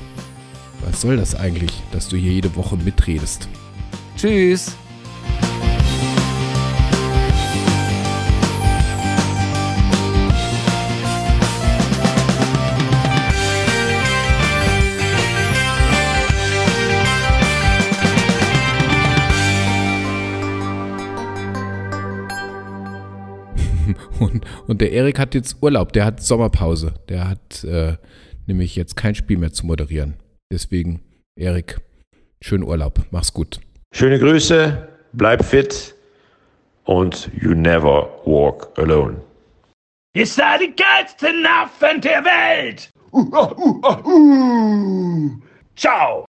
was soll das eigentlich, dass du hier jede Woche mitredest? Tschüss. Und, und der Erik hat jetzt Urlaub, der hat Sommerpause. Der hat, äh, nämlich jetzt kein Spiel mehr zu moderieren. Deswegen, Erik, schönen Urlaub. Mach's gut. Schöne Grüße, bleib fit und you never walk alone. Ihr seid die geilsten Affen der Welt! Uh, uh, uh, uh. Ciao!